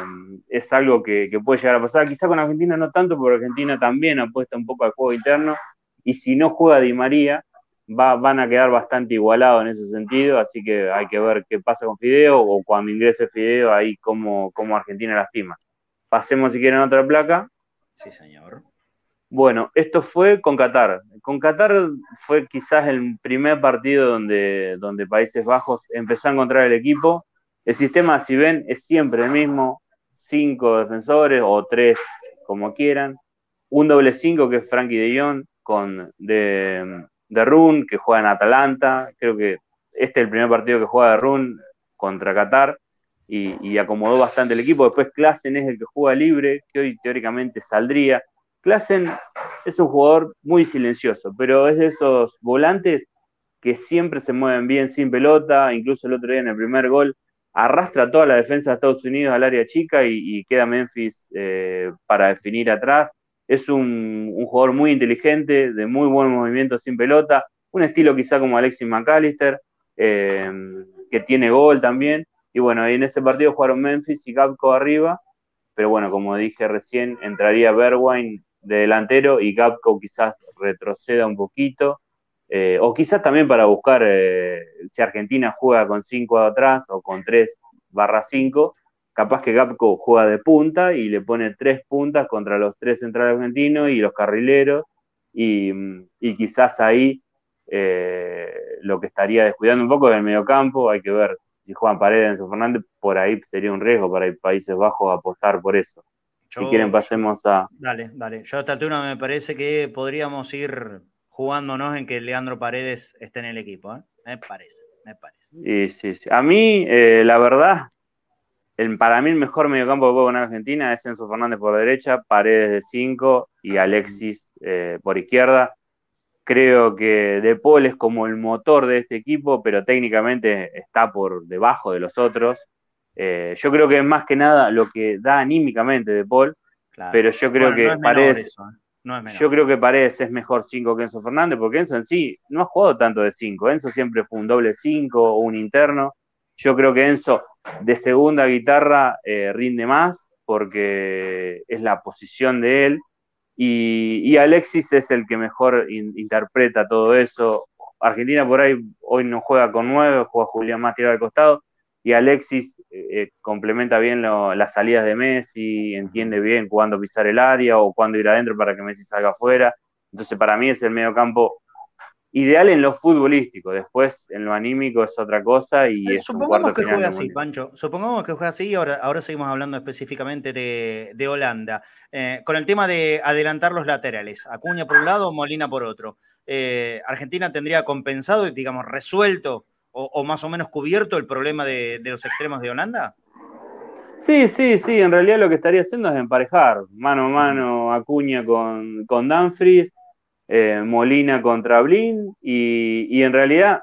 es algo que, puede llegar a pasar. Quizá con Argentina no tanto, porque Argentina también apuesta un poco al juego interno. Y si no juega Di María, va, van a quedar bastante igualados en ese sentido. Así que hay que ver qué pasa con Fideo o cuando ingrese Fideo, ahí cómo, cómo Argentina lastima. Pasemos si quieren a otra placa. Sí, señor. Bueno, esto fue con Qatar. Con Qatar fue quizás el primer partido donde, donde Países Bajos empezó a encontrar el equipo el sistema, si ven, es siempre el mismo, cinco defensores o tres, como quieran. Un doble cinco que es Frankie de Jong con de, de Run, que juega en Atalanta. Creo que este es el primer partido que juega de Run contra Qatar y, acomodó bastante el equipo. Después Klassen es el que juega libre, que hoy teóricamente saldría. Klassen es un jugador muy silencioso, pero es de esos volantes que siempre se mueven bien sin pelota, incluso el otro día en el primer gol arrastra toda la defensa de Estados Unidos al área chica y, queda Memphis eh, para definir atrás. Es un, jugador muy inteligente, de muy buen movimiento sin pelota, un estilo quizá como Alexis McAllister, eh, que tiene gol también. Y bueno, en ese partido jugaron Memphis y Gapco arriba, pero bueno, como dije recién, entraría Berwine de delantero y Gapco quizás retroceda un poquito. Eh, o quizás también para buscar eh, si Argentina juega con 5 atrás o con 3 barra 5, capaz que Gapco juega de punta y le pone tres puntas contra los tres centrales argentinos y los carrileros, y, quizás ahí eh, lo que estaría descuidando un poco del mediocampo, hay que ver si Juan Paredes, Enzo Fernández, por ahí sería un riesgo para el Países Bajos apostar por eso. si quieren pasemos a... Dale, dale. Yo a esta altura me parece que podríamos ir jugándonos en que Leandro Paredes esté en el equipo. ¿eh? Me parece, me parece. Sí, sí, sí. A mí, eh, la verdad, el, para mí el mejor mediocampo que puedo poner Argentina es Enzo Fernández por derecha, Paredes de 5 y Alexis eh, por izquierda. Creo que De Paul es como el motor de este equipo, pero técnicamente está por debajo de los otros. yo creo que es más que nada lo que da anímicamente De Paul, pero yo creo que Paredes... Yo creo que Paredes es mejor 5 que Enzo Fernández, porque Enzo en sí no ha jugado tanto de 5. Enzo siempre fue un doble 5 o un interno. Yo creo que Enzo de segunda guitarra eh, rinde más, porque es la posición de él. Y, Alexis es el que mejor interpreta todo eso. Argentina por ahí hoy no juega con 9, juega Julián más tirado al costado y Alexis eh, eh, complementa bien las salidas de Messi, entiende bien cuándo pisar el área o cuándo ir adentro para que Messi salga afuera. Entonces, para mí es el medio campo ideal en lo futbolístico, después en lo anímico es otra cosa y es Supongamos que juegue así, Pancho, supongamos que juegue así, ahora, ahora seguimos hablando específicamente de, Holanda, eh, con el tema de adelantar los laterales, Acuña por un lado, Molina por otro. Eh, Argentina tendría compensado, digamos, resuelto o, más o menos cubierto el problema de, los extremos de Holanda? Sí, sí, sí, en realidad lo que estaría haciendo es emparejar mano a mano Acuña con, con Danfries, eh, Molina contra Blin, y, en realidad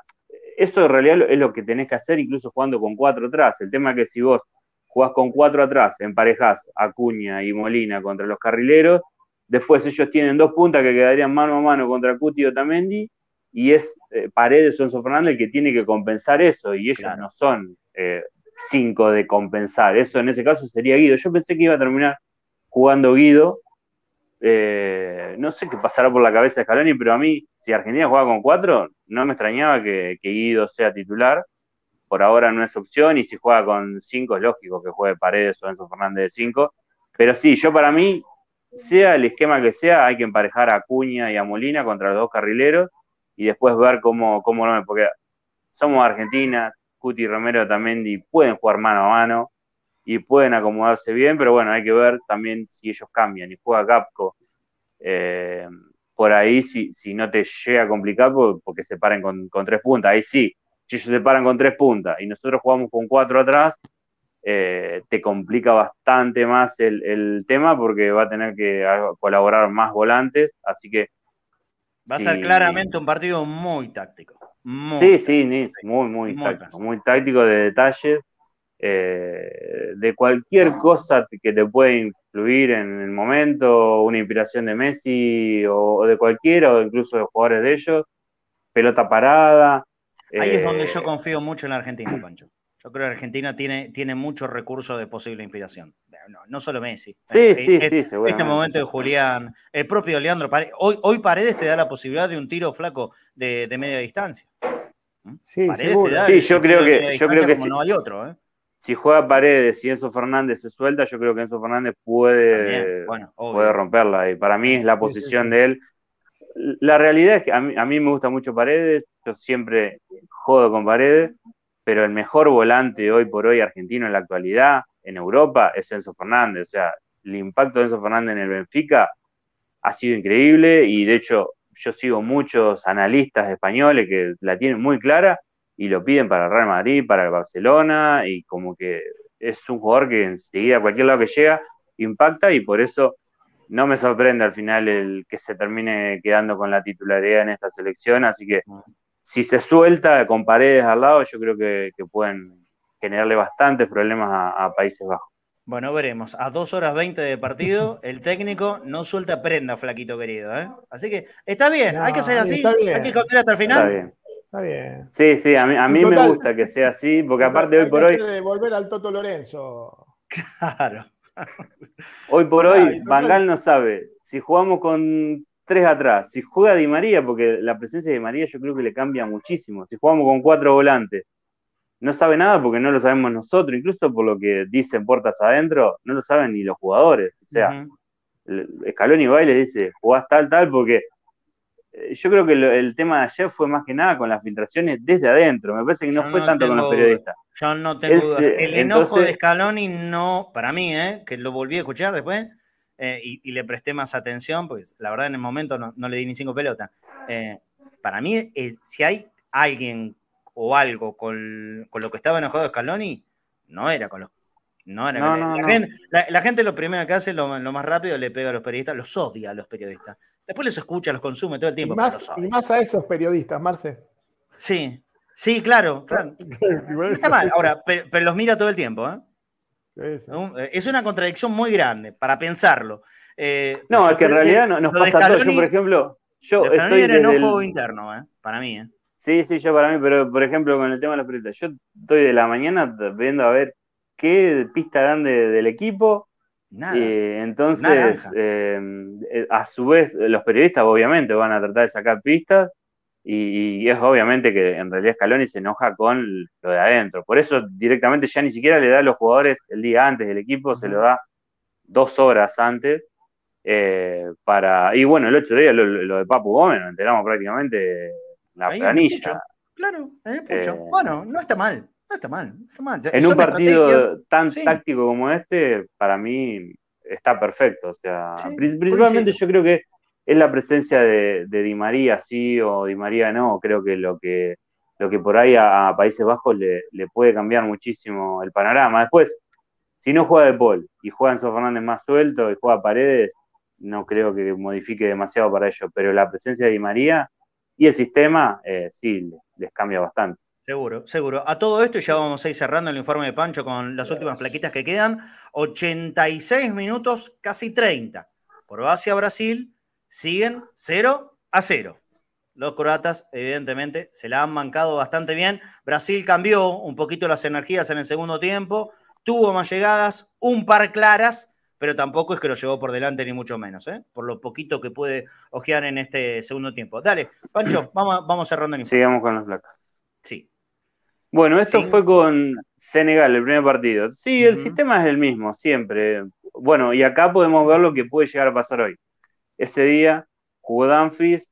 eso en realidad es lo que tenés que hacer incluso jugando con cuatro atrás. El tema es que si vos jugás con cuatro atrás, emparejás Acuña y Molina contra los carrileros, después ellos tienen dos puntas que quedarían mano a mano contra Cuti y Otamendi, y es eh, Paredes o Enzo Fernández el que tiene que compensar eso, y ellos no son eh, cinco de compensar, eso en ese caso sería Guido. Yo pensé que iba a terminar jugando Guido, eh, no sé qué pasará por la cabeza de Scaloni, pero a mí, si Argentina juega con cuatro, no me extrañaba que, Guido sea titular, por ahora no es opción, y si juega con cinco es lógico que juegue Paredes o Enzo Fernández de cinco, pero sí, yo para mí, sea el esquema que sea, hay que emparejar a Cuña y a Molina contra los dos carrileros, y después ver cómo, cómo no, porque somos Argentina, Cuti y Romero también y pueden jugar mano a mano y pueden acomodarse bien, pero bueno, hay que ver también si ellos cambian y juega Capco. Eh, por ahí, si, si no te llega a complicar, porque se paren con, tres puntas, ahí sí, si ellos se paran con tres puntas y nosotros jugamos con cuatro atrás, eh, te complica bastante más el, el, tema porque va a tener que colaborar más volantes, así que Va a ser claramente un partido muy táctico. sí, sí, muy, muy, táctico. Muy táctico de detalles. Eh, de cualquier cosa que te puede influir en el momento, una inspiración de Messi o, de cualquiera, o incluso de jugadores de ellos, pelota parada. Ahí es donde yo eh, confío mucho en la Argentina, Pancho. Yo creo que Argentina tiene, tiene muchos recursos de posible inspiración. No, solo Messi. Sí, eh, sí, sí, Este momento de Julián, el propio Leandro Paredes. Hoy, hoy Paredes te da la posibilidad de un tiro flaco de, media distancia. ¿Mm? Sí, sí yo creo que, yo creo que no hay otro. ¿eh? Si juega Paredes y Enzo Fernández se suelta, yo creo que Enzo Fernández puede, puede romperla. Y para mí es la posición de él. La realidad es que a mí, a mí me gusta mucho Paredes. Yo siempre jodo con Paredes pero el mejor volante hoy por hoy argentino en la actualidad en Europa es Enzo Fernández. O sea, el impacto de Enzo Fernández en el Benfica ha sido increíble y de hecho yo sigo muchos analistas españoles que la tienen muy clara y lo piden para el Real Madrid, para el Barcelona y como que es un jugador que enseguida a cualquier lado que llega impacta y por eso no me sorprende al final el que se termine quedando con la titularidad en esta selección, así que si se suelta con paredes al lado, yo creo que, pueden generarle bastantes problemas a, Países Bajos. Bueno, veremos. A dos horas 20 de partido, el técnico no suelta prenda, flaquito querido. ¿eh? Así que está bien, hay que ser así, hay que contar hasta el final. Está bien. Está bien. Sí, sí, a mí, me gusta que sea así, porque aparte hoy por hoy. volver al Toto Lorenzo. Claro. Hoy por hoy, Bangal no sabe si jugamos con tres atrás. Si juega Di María, porque la presencia de Di María yo creo que le cambia muchísimo. Si jugamos con cuatro volantes, no sabe nada porque no lo sabemos nosotros, incluso por lo que dicen puertas adentro, no lo saben ni los jugadores. O sea, Scaloni va y le dice, jugás tal, tal, porque eh, yo creo que el tema de ayer fue más que nada con las filtraciones desde adentro. Me parece que no fue tanto con los periodistas. Yo no tengo dudas. El enojo de Scaloni no, para mí, ¿eh? que lo volví a escuchar después, eh, y, le presté más atención, pues la verdad en el momento no, le di ni cinco pelotas. Eh, para mí, si hay alguien o algo con, lo que estaba enojado Scaloni, no era con los... No era la, Gente, lo primero que hace, lo, más rápido, le pega a los periodistas, los odia a los periodistas. Después los escucha, los consume todo el tiempo. Y más, y más a esos periodistas, Marce. Sí, sí, claro. claro. Está mal, ahora, pero los mira todo el tiempo, ¿eh? Eh, es una contradicción muy grande para pensarlo. Eh, no, es que en realidad no, nos pasa todo. Yo, por ejemplo, yo estoy era enojo interno, ¿eh? para mí. ¿eh? Sí, sí, yo para mí, pero por ejemplo con el tema de los periodistas, yo estoy de la mañana viendo a ver qué pista dan del equipo. Nada. entonces, a su vez, los periodistas obviamente van a tratar de sacar pistas y, es obviamente que en realidad Scaloni se enoja con lo de adentro. Por eso directamente ya ni siquiera le da a los jugadores el día antes del equipo, se lo da dos horas antes. Eh, para Y bueno, el otro día lo, de Papu Gómez, nos enteramos prácticamente la planilla. Claro, en el pucho. Eh, bueno, no está mal. No está mal, no está mal. En un partido tan táctico como este, para mí está perfecto. O sea, principalmente yo creo que es la presencia de, de, Di María, sí, o Di María no. Creo que lo que, lo que por ahí a, Países Bajos le, puede cambiar muchísimo el panorama. Después, si no juega de Paul y juega Enzo Fernández más suelto y juega Paredes, no creo que modifique demasiado para ello. Pero la presencia de Di María y el sistema, eh, sí, les cambia bastante. Seguro, seguro. A todo esto, ya vamos a ir cerrando el informe de Pancho con las últimas plaquitas que quedan. 86 minutos, casi 30. Croacia, Brasil, siguen 0 a 0. Los croatas, evidentemente, se la han mancado bastante bien. Brasil cambió un poquito las energías en el segundo tiempo, tuvo más llegadas, un par claras, pero tampoco es que lo llevó por delante, ni mucho menos, ¿eh? por lo poquito que puede ojear en este segundo tiempo. Dale, Pancho, vamos, vamos cerrando el. Sigamos con las placas. Sí. Bueno, esto fue con Senegal, el primer partido. Sí, el sistema es el mismo, siempre. Bueno, y acá podemos ver lo que puede llegar a pasar hoy. Ese día jugó Danfries,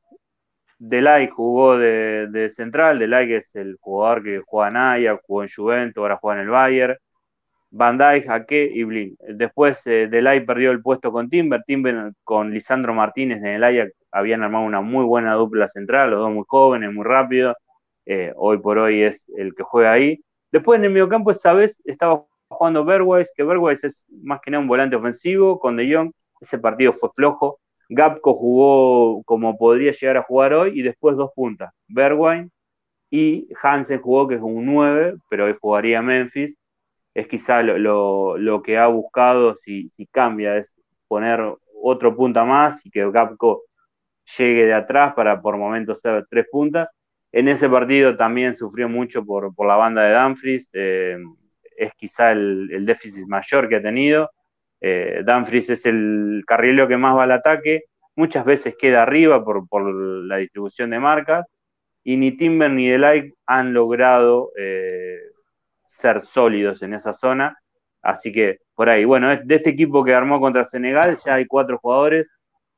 Delay jugó de, central, Delay es el jugador que juega en Naya, jugó en Juventus, ahora juega en el Bayern. Van Dijk, Jaque y Blin. Después eh, Delay perdió el puesto con Timber, Timber con Lisandro Martínez en el Ajax habían armado una muy buena dupla central, los dos muy jóvenes, muy rápidos. Eh, hoy por hoy es el que juega ahí. Después en el mediocampo esa vez estaba jugando Berwise, que Berwise es más que nada un volante ofensivo con De Jong, ese partido fue flojo. Gapco jugó como podría llegar a jugar hoy y después dos puntas, Bergwijn y Hansen jugó que es un 9, pero hoy jugaría Memphis. Es quizá lo, que ha buscado si, si, cambia, es poner otro punta más y que Gapco llegue de atrás para por momentos ser tres puntas en ese partido también sufrió mucho por, la banda de Dumfries, eh, es quizá el, déficit mayor que ha tenido. Eh, Dumfries es el carrilero que más va al ataque, muchas veces queda arriba por, la distribución de marcas, y ni Timber ni Delight han logrado eh, ser sólidos en esa zona. Así que por ahí, bueno, de este equipo que armó contra Senegal ya hay cuatro jugadores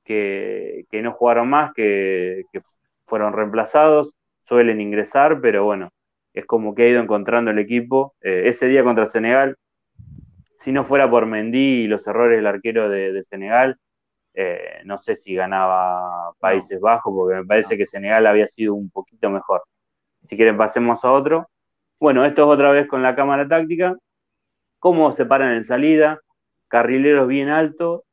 que, no jugaron más, que, que fueron reemplazados suelen ingresar, pero bueno, es como que ha ido encontrando el equipo. Eh, ese día contra Senegal, si no fuera por Mendy y los errores del arquero de, Senegal, eh, no sé si ganaba Países Bajos, porque me parece que Senegal había sido un poquito mejor. Si quieren, pasemos a otro. Bueno, esto es otra vez con la cámara táctica. ¿Cómo se paran en salida? Carrileros bien alto.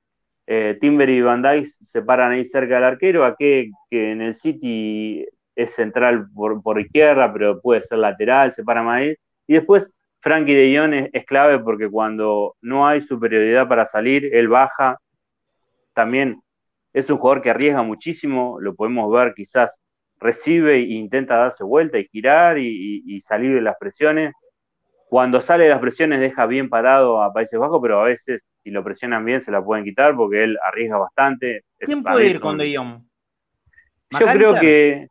Eh, Timber y Van Dijk se paran ahí cerca del arquero. A que en el City es central por, izquierda, pero puede ser lateral, se para más Y después Frankie de Jong es, clave porque cuando no hay superioridad para salir, él baja. También es un jugador que arriesga muchísimo, lo podemos ver quizás recibe e intenta darse vuelta y girar y, salir de las presiones. Cuando sale de las presiones deja bien parado a Países Bajos, pero a veces si lo presionan bien se la pueden quitar porque él arriesga bastante. ¿Quién puede ir con De Jong? Yo creo que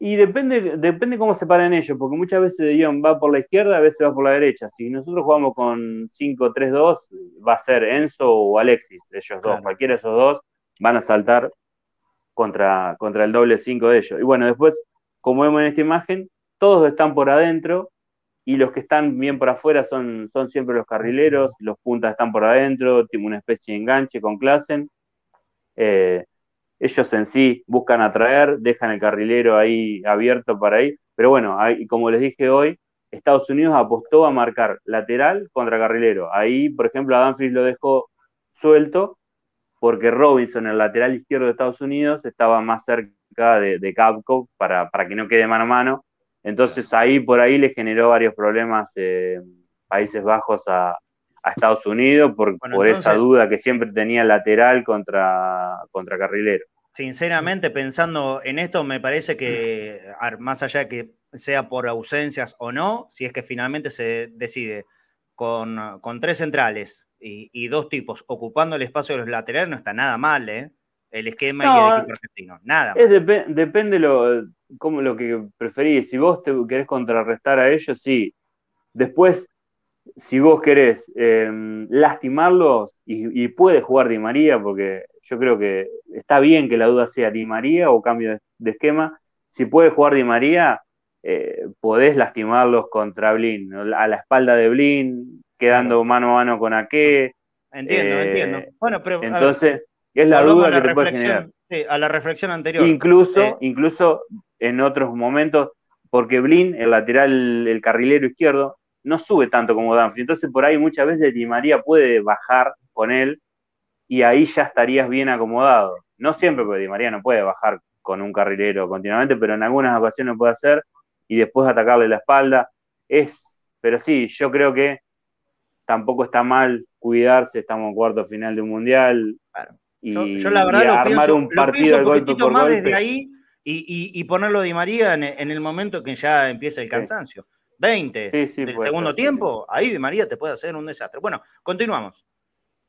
y depende, depende cómo se paren ellos, porque muchas veces De Jong va por la izquierda, a veces va por la derecha. Si nosotros jugamos con 5-3-2, va a ser Enzo o Alexis, ellos dos, cualquiera de esos dos van a saltar contra, contra el doble 5 de ellos. Y bueno, después, como vemos en esta imagen, todos están por adentro y los que están bien por afuera son, son siempre los carrileros, los puntas están por adentro, tiene una especie de enganche con Klassen. Eh, ellos en sí buscan atraer, dejan el carrilero ahí abierto para ir, pero bueno, ahí, como les dije hoy, Estados Unidos apostó a marcar lateral contra carrilero. Ahí, por ejemplo, a lo dejó suelto porque Robinson, el lateral izquierdo de Estados Unidos, estaba más cerca de, de Capco para, para, que no quede mano a mano. Entonces ahí por ahí le generó varios problemas eh, Países Bajos a, a Estados Unidos por, por esa duda que siempre tenía lateral contra, contra carrilero. Sinceramente, pensando en esto, me parece que, más allá de que sea por ausencias o no, si es que finalmente se decide con, tres centrales y, dos tipos ocupando el espacio de los laterales, no está nada mal, ¿eh? El esquema y el equipo argentino. Nada. Es depende lo, como lo que preferís. Si vos te querés contrarrestar a ellos, sí. Después, si vos querés em, lastimarlos y, puede jugar Di María, porque yo creo que está bien que la duda sea Di María o cambio de, esquema, si puede jugar Di María, eh, podés lastimarlos contra Blin, a la espalda de Blin, quedando mano a mano con Ake. Entiendo, eh, entiendo. Bueno, pero. Entonces, es la duda que te puede generar. Sí, a la reflexión anterior. Incluso, eh, incluso en otros momentos, porque Blin, el lateral, el carrilero izquierdo, no sube tanto como Danfri. Entonces, por ahí muchas veces Di María puede bajar con él y ahí ya estarías bien acomodado. No siempre, porque Di María no puede bajar con un carrilero continuamente, pero en algunas ocasiones puede hacer y después atacarle la espalda. Es, pero sí, yo creo que tampoco está mal cuidarse, estamos en cuarto final de un mundial. Y, yo, la verdad lo armar pienso, un partido lo más desde ahí y, ponerlo Di María en, el momento que ya empieza el cansancio. 20 del segundo tiempo, ahí Di María te puede hacer un desastre. Bueno, continuamos.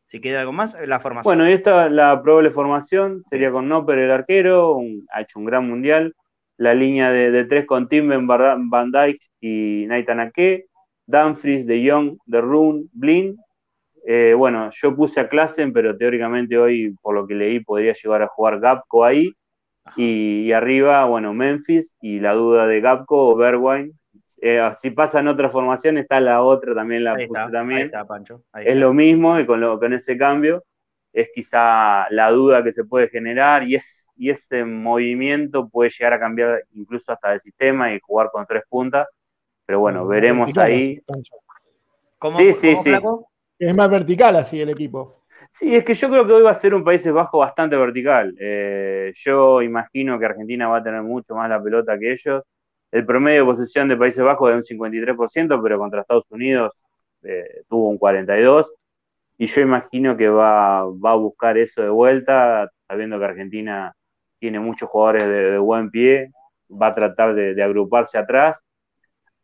Si queda algo más, la formación. Bueno, y esta la probable formación sería con Nopper el arquero, ha hecho un gran mundial la línea de, tres con Timben, Van Dijk y Nathan Ake, Dumfries, De Jong, De Rune, Blin. Eh, bueno, yo puse a Klassen, pero teóricamente hoy, por lo que leí, podría llegar a jugar Gapco ahí. Y, arriba, bueno, Memphis y la duda de Gapco o Bergwijn. Eh, si pasa en otra formación, está la otra, también la puse también. es lo mismo y con, lo, con ese cambio es quizá la duda que se puede generar y es y ese movimiento puede llegar a cambiar incluso hasta el sistema y jugar con tres puntas. Pero bueno, veremos ahí. ¿Cómo, sí, sí, sí. Es más vertical así el equipo. Sí, es que yo creo que hoy va a ser un Países Bajos bastante vertical. Eh, yo imagino que Argentina va a tener mucho más la pelota que ellos. El promedio de posesión de Países Bajos es un 53%, pero contra Estados Unidos eh, tuvo un 42%. Y yo imagino que va, va a buscar eso de vuelta, sabiendo que Argentina tiene muchos jugadores de, buen pie, va a tratar de, agruparse atrás,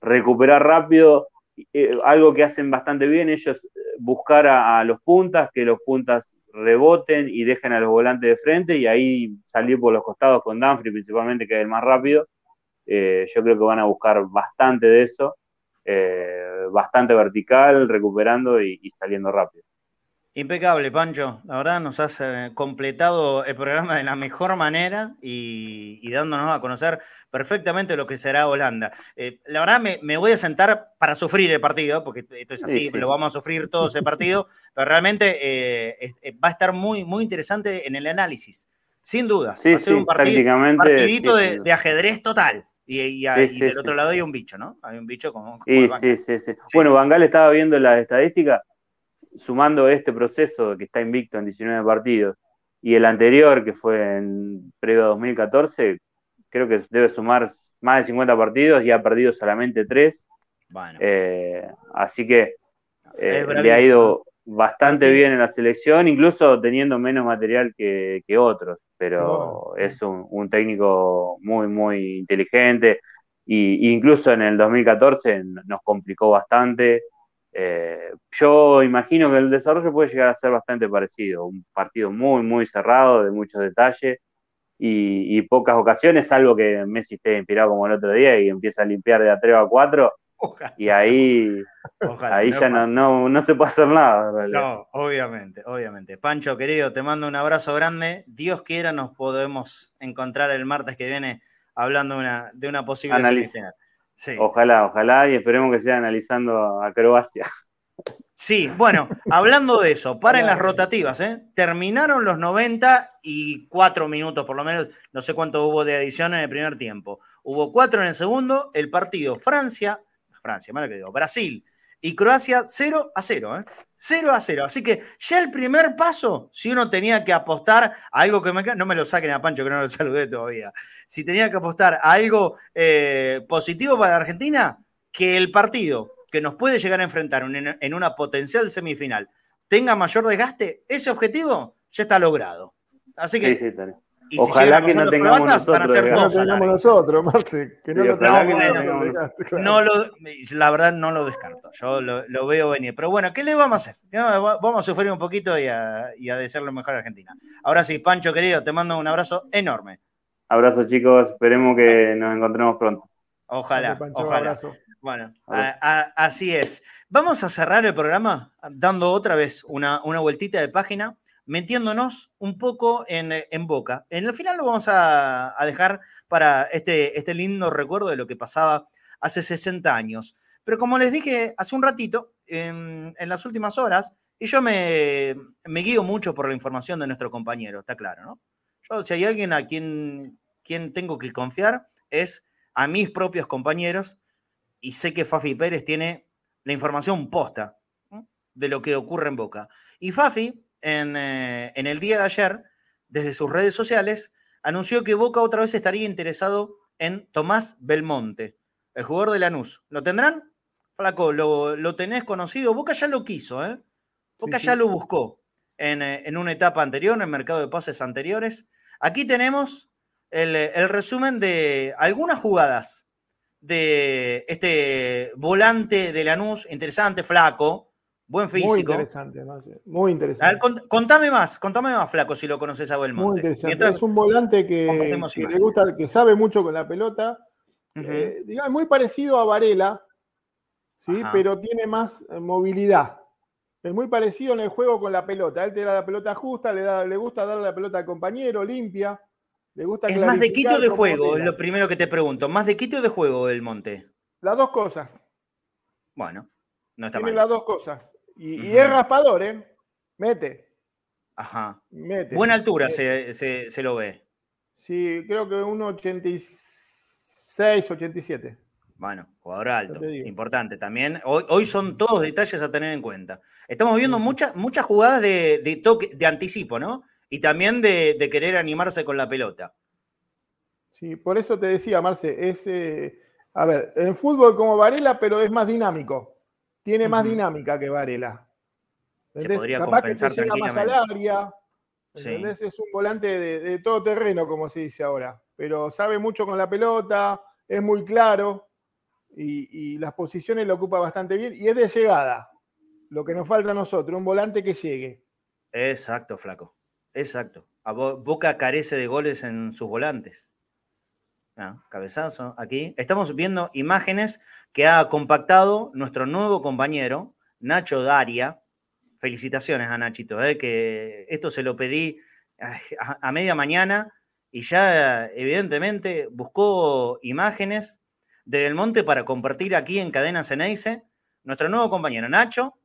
recuperar rápido, eh, algo que hacen bastante bien ellos, eh, buscar a, los puntas, que los puntas reboten y dejen a los volantes de frente y ahí salir por los costados con Danfrey principalmente, que es el más rápido. Eh, yo creo que van a buscar bastante de eso, bastante vertical, recuperando y saliendo rápido. Impecable, Pancho. La verdad nos has eh, completado el programa de la mejor manera y, dándonos a conocer perfectamente lo que será Holanda. Eh, la verdad me, voy a sentar para sufrir el partido, porque esto es así, lo vamos a sufrir todo ese partido, pero realmente eh, va a estar muy, muy interesante en el análisis, sin duda. va a ser un partidito de, ajedrez total. Y, del otro lado hay un bicho, ¿no? Hay un bicho como... sí, sí, sí, Bueno, Bangal estaba viendo las estadísticas sumando este proceso que está invicto en 19 partidos y el anterior, que fue en previo 2014, creo que debe sumar más de 50 partidos y ha perdido solamente 3. Eh, así que eh, le ha ido bastante bien en la selección, incluso teniendo menos material que, otros, pero es un, técnico muy, muy inteligente. Y, incluso en el 2014 nos complicó bastante. Eh, yo imagino que el desarrollo puede llegar a ser bastante parecido, un partido muy, muy cerrado, de muchos detalles y, pocas ocasiones, salvo que Messi esté inspirado como el otro día y empieza a limpiar de a 3 a 4 y ahí, ahí ya no, no, se puede hacer nada. No, obviamente, obviamente. Pancho, querido, te mando un abrazo grande. Dios quiera nos podemos encontrar el martes que viene hablando de una, de una posible semifinal. Ojalá, ojalá, y esperemos que sea analizando a Croacia. Sí, bueno, hablando de eso, paren las rotativas, ¿eh? Terminaron los 90 y cuatro minutos por lo menos, no sé cuánto hubo de adición en el primer tiempo. Hubo cuatro en el segundo, el partido Francia, Francia, malo que digo, Brasil y Croacia 0 a 0, ¿eh? 0 a 0. Así que ya el primer paso, si uno tenía que apostar a algo que me... No me lo saquen a Pancho, que no lo saludé todavía. Si tenía que apostar a algo eh, positivo para Argentina, que el partido que nos puede llegar a enfrentar en una potencial semifinal tenga mayor desgaste, ese objetivo ya está logrado. Así que sí, sí, Ojalá que no tengamos nosotros. no tengamos nosotros, Marce. Que no, lo no, lo, la verdad no lo descarto. Yo lo, veo venir. Pero bueno, ¿qué le vamos a hacer? Vamos a sufrir un poquito y a, y a desearle mejor a Argentina. Ahora sí, Pancho querido, te mando un abrazo enorme. Abrazo chicos, esperemos que nos encontremos pronto. Ojalá, ojalá. Bueno, así es. Vamos a cerrar el programa dando otra vez una, una vueltita de página metiéndonos un poco en, Boca. En el final lo vamos a, dejar para este, este lindo recuerdo de lo que pasaba hace 60 años. Pero como les dije hace un ratito, en, las últimas horas, y yo me, me, guío mucho por la información de nuestro compañero, está claro, ¿no? Yo, si hay alguien a quien, quien tengo que confiar, es a mis propios compañeros, y sé que Fafi Pérez tiene la información posta de lo que ocurre en Boca. Y Fafi, en, eh, en el día de ayer, desde sus redes sociales, anunció que Boca otra vez estaría interesado en Tomás Belmonte, el jugador de Lanús. ¿Lo tendrán? Flaco, ¿lo, tenés conocido? Boca ya lo quiso, ¿eh? Boca ya lo buscó en, eh, en, una etapa anterior, en el mercado de pases anteriores. Aquí tenemos el, el resumen de algunas jugadas de este volante de Lanús, interesante, flaco, buen físico. Muy interesante, muy interesante. contame más, contame más, flaco, si lo conoces a Belmonte. Muy interesante. es un volante que, le gusta, que sabe mucho con la pelota. Eh, digamos, muy parecido a Varela, ¿sí? pero tiene más eh, movilidad. Es muy parecido en el juego con la pelota. Él te da la pelota justa, le, da, le gusta darle la pelota al compañero, limpia es más de quito de juego, es lo primero que te pregunto. ¿Más de quito de juego el Monte? Las dos cosas. Bueno, no está Tiene las dos cosas. Y, es raspador, ¿eh? Mete. Ajá. Mete. Buena altura Se, se, lo ve. Sí, creo que 1,86, 87. Bueno, jugador alto, importante también. Hoy, hoy, son todos detalles a tener en cuenta. Estamos viendo muchas, muchas jugadas de, de, toque, de anticipo, ¿no? Y también de, querer animarse con la pelota. Sí, por eso te decía, Marce, es, eh, a ver, en fútbol como Varela, pero es más dinámico. Tiene más dinámica que Varela. Se podría capaz que se llega más al área. Es un volante de, todo terreno, como se dice ahora. Pero sabe mucho con la pelota, es muy claro y, y las posiciones lo ocupa bastante bien y es de llegada. Lo que nos falta a nosotros, un volante que llegue. Exacto, flaco. Exacto. Boca carece de goles en sus volantes. Ah, cabezazo aquí. Estamos viendo imágenes que ha compactado nuestro nuevo compañero, Nacho Daria. Felicitaciones a Nachito, eh, que esto se lo pedí a, media mañana y ya evidentemente buscó imágenes de Del Monte para compartir aquí en Cadena Ceneice. Nuestro nuevo compañero Nacho,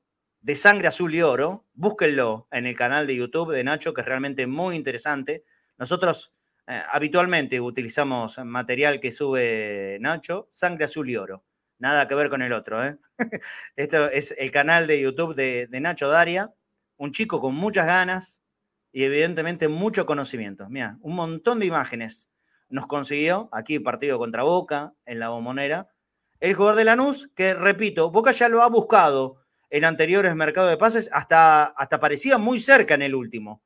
de Sangre Azul y Oro. Búsquenlo en el canal de YouTube de Nacho, que es realmente muy interesante. Nosotros eh, habitualmente utilizamos material que sube Nacho, Sangre Azul y Oro. Nada que ver con el otro. ¿eh? Esto es el canal de YouTube de, Nacho Daria, un chico con muchas ganas y evidentemente mucho conocimiento. Mira, un montón de imágenes nos consiguió aquí partido contra Boca en la bombonera. El jugador de Lanús, que repito, Boca ya lo ha buscado en anteriores mercados de pases, hasta, hasta parecía muy cerca en el último.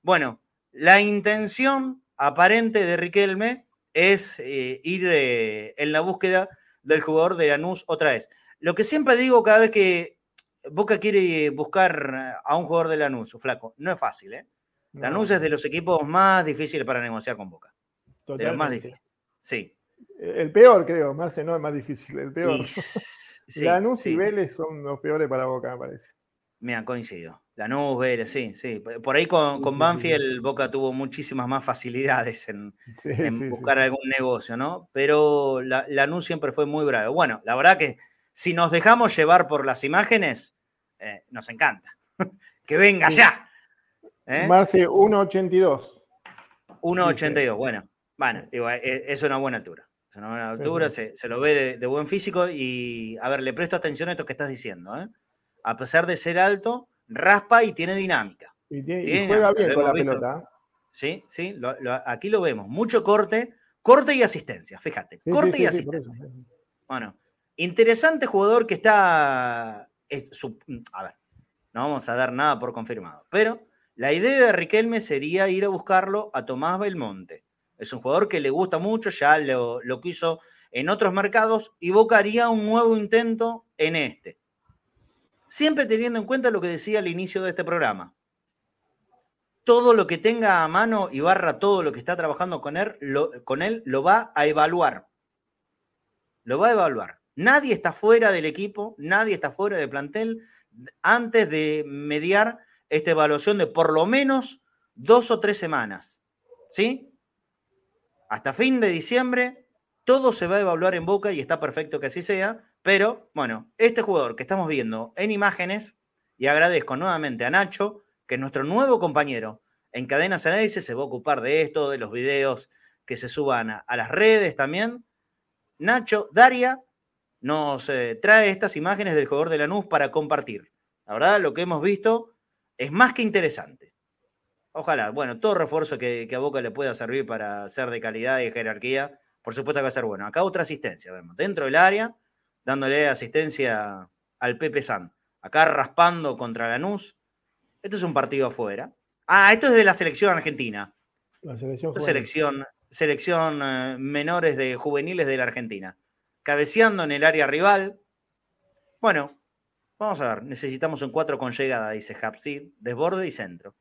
Bueno, la intención aparente de Riquelme es eh, ir en la búsqueda del jugador de Lanús otra vez. Lo que siempre digo cada vez que Boca quiere buscar a un jugador de Lanús, flaco, no es fácil, ¿eh? Lanús es de los equipos más difíciles para negociar con Boca. De los más difíciles. Sí. El peor, creo, Marce, no es más difícil, el peor. Lanús y Vélez son los peores para Boca, me parece. Mira, coincido. Lanús, Vélez, sí, sí. Por ahí con, con Banfield Boca tuvo muchísimas más facilidades en, buscar algún negocio, ¿no? Pero la, Lanús siempre fue muy bravo. Bueno, la verdad que si nos dejamos llevar por las imágenes, eh, nos encanta. que venga ya. ¿Eh? Marce, 1.82. 1.82, bueno. Bueno, eh, es una buena altura. Es una buena altura, se, lo ve de, buen físico y, a ver, le presto atención a esto que estás diciendo. ¿eh? A pesar de ser alto, raspa y tiene dinámica. Y, juega bien con la pelota. ¿eh? Sí, sí, aquí lo vemos. Mucho corte, corte y asistencia, fíjate. corte y asistencia. Bueno, interesante jugador que está... a ver, no vamos a dar nada por confirmado, pero la idea de Riquelme sería ir a buscarlo a Tomás Belmonte es un jugador que le gusta mucho, ya lo, lo quiso en otros mercados y Boca haría un nuevo intento en este. Siempre teniendo en cuenta lo que decía al inicio de este programa. Todo lo que tenga a mano y barra todo lo que está trabajando con él, lo, con él, lo va a evaluar. Lo va a evaluar. Nadie está fuera del equipo, nadie está fuera del plantel antes de mediar esta evaluación de por lo menos dos o tres semanas. ¿Sí? Hasta fin de diciembre, todo se va a evaluar en Boca y está perfecto que así sea. Pero, bueno, este jugador que estamos viendo en imágenes, y agradezco nuevamente a Nacho, que es nuestro nuevo compañero en Cadenas Análisis, se va a ocupar de esto, de los videos que se suban a, las redes también. Nacho, Daria, nos eh, trae estas imágenes del jugador de Lanús para compartir. La verdad, lo que hemos visto es más que interesante. Ojalá, bueno, todo refuerzo que, a Boca le pueda servir para ser de calidad y jerarquía, por supuesto que va a ser bueno. Acá otra asistencia, vemos, dentro del área, dándole asistencia al Pepe San. Acá raspando contra Lanús. Esto es un partido afuera. Ah, esto es de la selección argentina. La selección, selección, selección eh, menores de juveniles de la Argentina. Cabeceando en el área rival. Bueno, vamos a ver. Necesitamos un 4 con llegada, dice Hub. desborde y centro.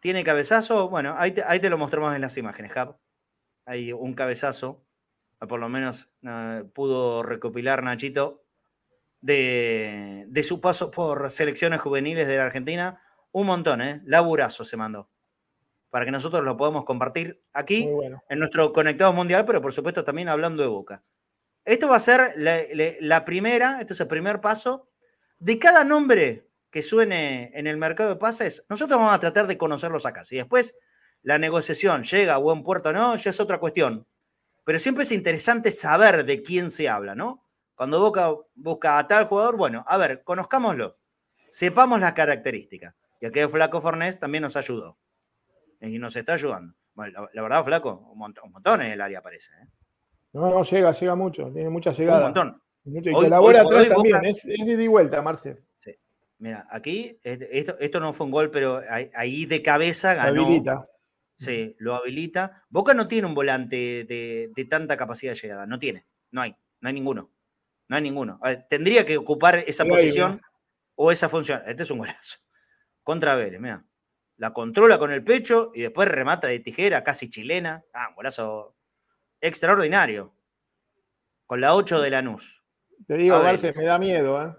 ¿Tiene cabezazo? Bueno, ahí te, lo mostramos en las imágenes, Hub. Hay un cabezazo. Por lo menos eh, pudo recopilar Nachito de, de, su paso por selecciones juveniles de la Argentina. Un montón, ¿eh? Laburazo se mandó para que nosotros lo podamos compartir aquí en nuestro Conectado Mundial, pero por supuesto también hablando de Boca. Esto va a ser la, primera, este es el primer paso de cada nombre que suene en el mercado de pases. Nosotros vamos a tratar de conocerlos acá. Si después la negociación llega a buen puerto o no, ya es otra cuestión. Pero siempre es interesante saber de quién se habla, ¿no? Cuando Boca busca a tal jugador, bueno, a ver, conozcámoslo, sepamos las características. Y aquel Flaco Fornés también nos ayudó y nos está ayudando. Bueno, la, verdad, flaco, un montón, en el área parece. ¿eh? No, no, llega, llega mucho, tiene mucha llegada. Un montón. y colabora atrás también, es, es de y vuelta, Marce. Mira, aquí, esto, esto no fue un gol, pero ahí de cabeza ganó. Lo habilita. Sí, lo habilita. Boca no tiene un volante de, tanta capacidad de llegada, no tiene, no hay, no hay ninguno. No hay ninguno. tendría que ocupar esa posición o esa función. Este es un golazo. Contra Vélez, mira la controla con el pecho y después remata de tijera, casi chilena. Ah, un golazo extraordinario. Con la 8 de Lanús. Te digo, Barce, me da miedo, ¿eh?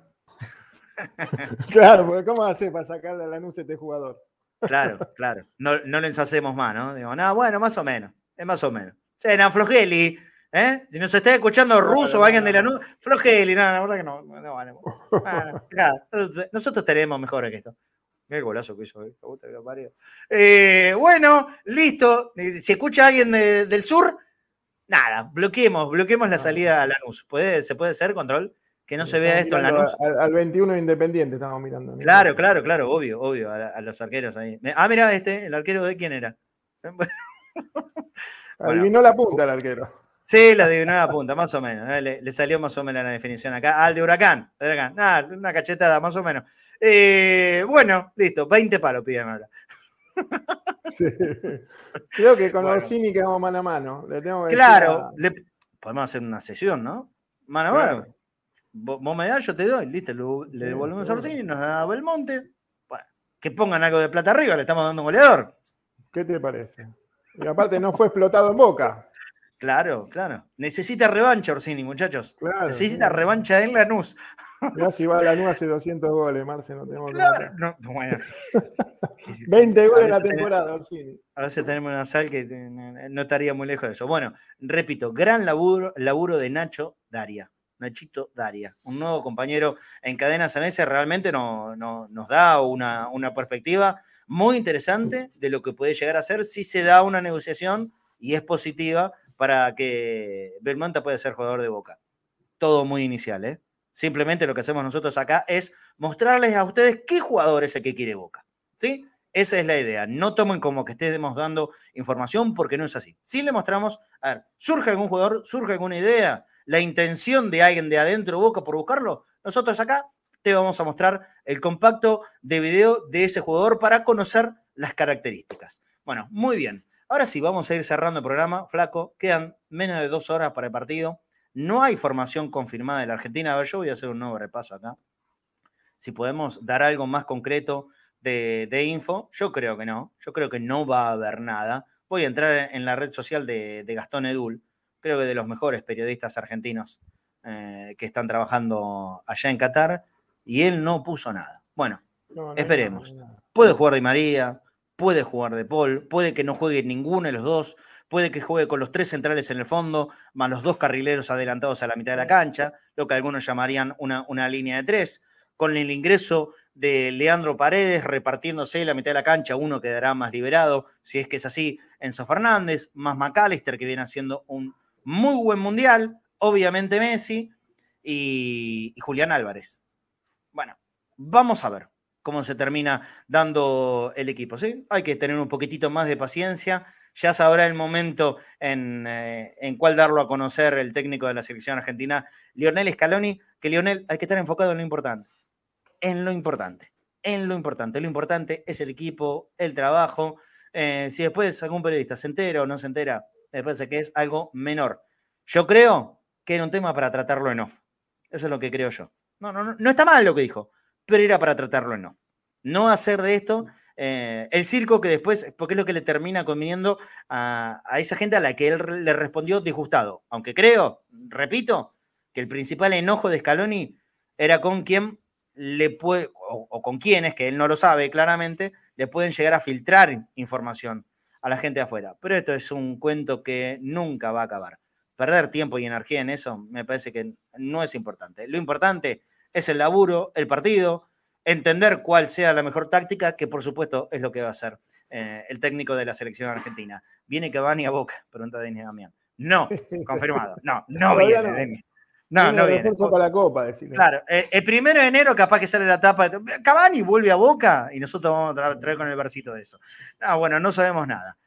claro, porque ¿cómo hace para sacarle a Lanús este jugador? claro, claro. No, no les hacemos más, ¿no? Digo, no, bueno, más o menos. Es más o menos. Sí, no, Flogeli, ¿eh? Si nos está escuchando ruso o alguien de Lanús, Flogeli, no, la verdad que no. nosotros tenemos mejores que esto. Mira el golazo que hizo, ¿eh? eh, bueno, listo. Si escucha alguien del sur, nada, bloqueemos, bloqueemos la salida a Lanús. ¿Puede, ¿Se puede hacer control? Que no se vea esto en Lanús. Al, al 21 Independiente estamos mirando. Claro, claro, claro, obvio, obvio, a, los arqueros ahí. Ah, mira este, el arquero de quién era. adivinó la punta el arquero. Sí, la adivinó la punta, más o menos. ¿eh? Le, salió más o menos la definición acá. Al de Huracán. De huracán. Ah, una cachetada, más o menos. Eh, bueno, listo, 20 palos piden ahora. Creo que con bueno. Orsini quedamos mano a mano. claro, podemos hacer una sesión, ¿no? Mano a mano. Vos, me das, yo te doy, listo, le, devolvemos a Orsini, nos da Belmonte. Bueno, que pongan algo de plata arriba, le estamos dando un goleador. ¿Qué te parece? Y aparte no fue explotado en boca. Claro, claro. Necesita revancha Orsini, muchachos. Necesita revancha en Lanús. Ya si va a Lanús hace 200 goles, Marce, no tenemos claro, no, bueno. 20 goles en la temporada, Orsini. A veces tenemos una sal que no estaría muy lejos de eso. Bueno, repito, gran laburo, laburo de Nacho Daria. Nachito Daria, un nuevo compañero en Cadena Sanese, realmente no, nos da una, perspectiva muy interesante de lo que puede llegar a ser si se da una negociación y es positiva para que Belmonte pueda ser jugador de Boca. Todo muy inicial, ¿eh? Simplemente lo que hacemos nosotros acá es mostrarles a ustedes qué jugador es el que quiere Boca. ¿Sí? Esa es la idea. No tomen como que estemos dando información porque no es así. Si le mostramos, a ver, surge algún jugador, surge alguna idea, la intención de alguien de adentro Boca por buscarlo, nosotros acá te vamos a mostrar el compacto de video de ese jugador para conocer las características. Bueno, muy bien. Ahora sí, vamos a ir cerrando el programa. Flaco, quedan menos de dos horas para el partido. No hay formación confirmada de la Argentina. A ver, yo voy a hacer un nuevo repaso acá. Si podemos dar algo más concreto de, info, yo creo que no. Yo creo que no va a haber nada. Voy a entrar en la red social de, Gastón Edul, creo que de los mejores periodistas argentinos eh, que están trabajando allá en Qatar, y él no puso nada. Bueno, esperemos. Puede jugar de María, puede jugar de Paul, puede que no juegue ninguno de los dos, puede que juegue con los tres centrales en el fondo, más los dos carrileros adelantados a la mitad de la cancha, lo que algunos llamarían una, una línea de tres, con el ingreso de Leandro Paredes repartiéndose la mitad de la cancha, uno quedará más liberado, si es que es así, Enzo Fernández, más McAllister, que viene haciendo un muy buen mundial, obviamente Messi y, y Julián Álvarez. Bueno, vamos a ver cómo se termina dando el equipo, ¿sí? Hay que tener un poquitito más de paciencia, ya sabrá el momento en, eh, en cuál darlo a conocer el técnico de la selección argentina, Lionel Scaloni, que Lionel hay que estar enfocado en lo importante en lo importante. En lo importante. Lo importante es el equipo, el trabajo. Eh, si después algún periodista se entera o no se entera, me parece que es algo menor. Yo creo que era un tema para tratarlo en off. Eso es lo que creo yo. No, no, no, está mal lo que dijo, pero era para tratarlo en off. No hacer de esto eh, el circo que después, porque es lo que le termina conviniendo a, a, esa gente a la que él le respondió disgustado. Aunque creo, repito, que el principal enojo de Scaloni era con quien le puede, o, con quienes, que él no lo sabe claramente, le pueden llegar a filtrar información a la gente de afuera. Pero esto es un cuento que nunca va a acabar. Perder tiempo y energía en eso me parece que no es importante. Lo importante es el laburo, el partido, entender cuál sea la mejor táctica, que por supuesto es lo que va a hacer eh, el técnico de la selección argentina. ¿Viene Cavani a Boca? Pregunta Denis Damián. No, confirmado. No, no viene, Denis. No, no viene. la copa, Claro, eh, el, primero de enero capaz que sale la tapa. Cavani vuelve a Boca y nosotros vamos a traer con el versito de eso. No, bueno, no sabemos nada.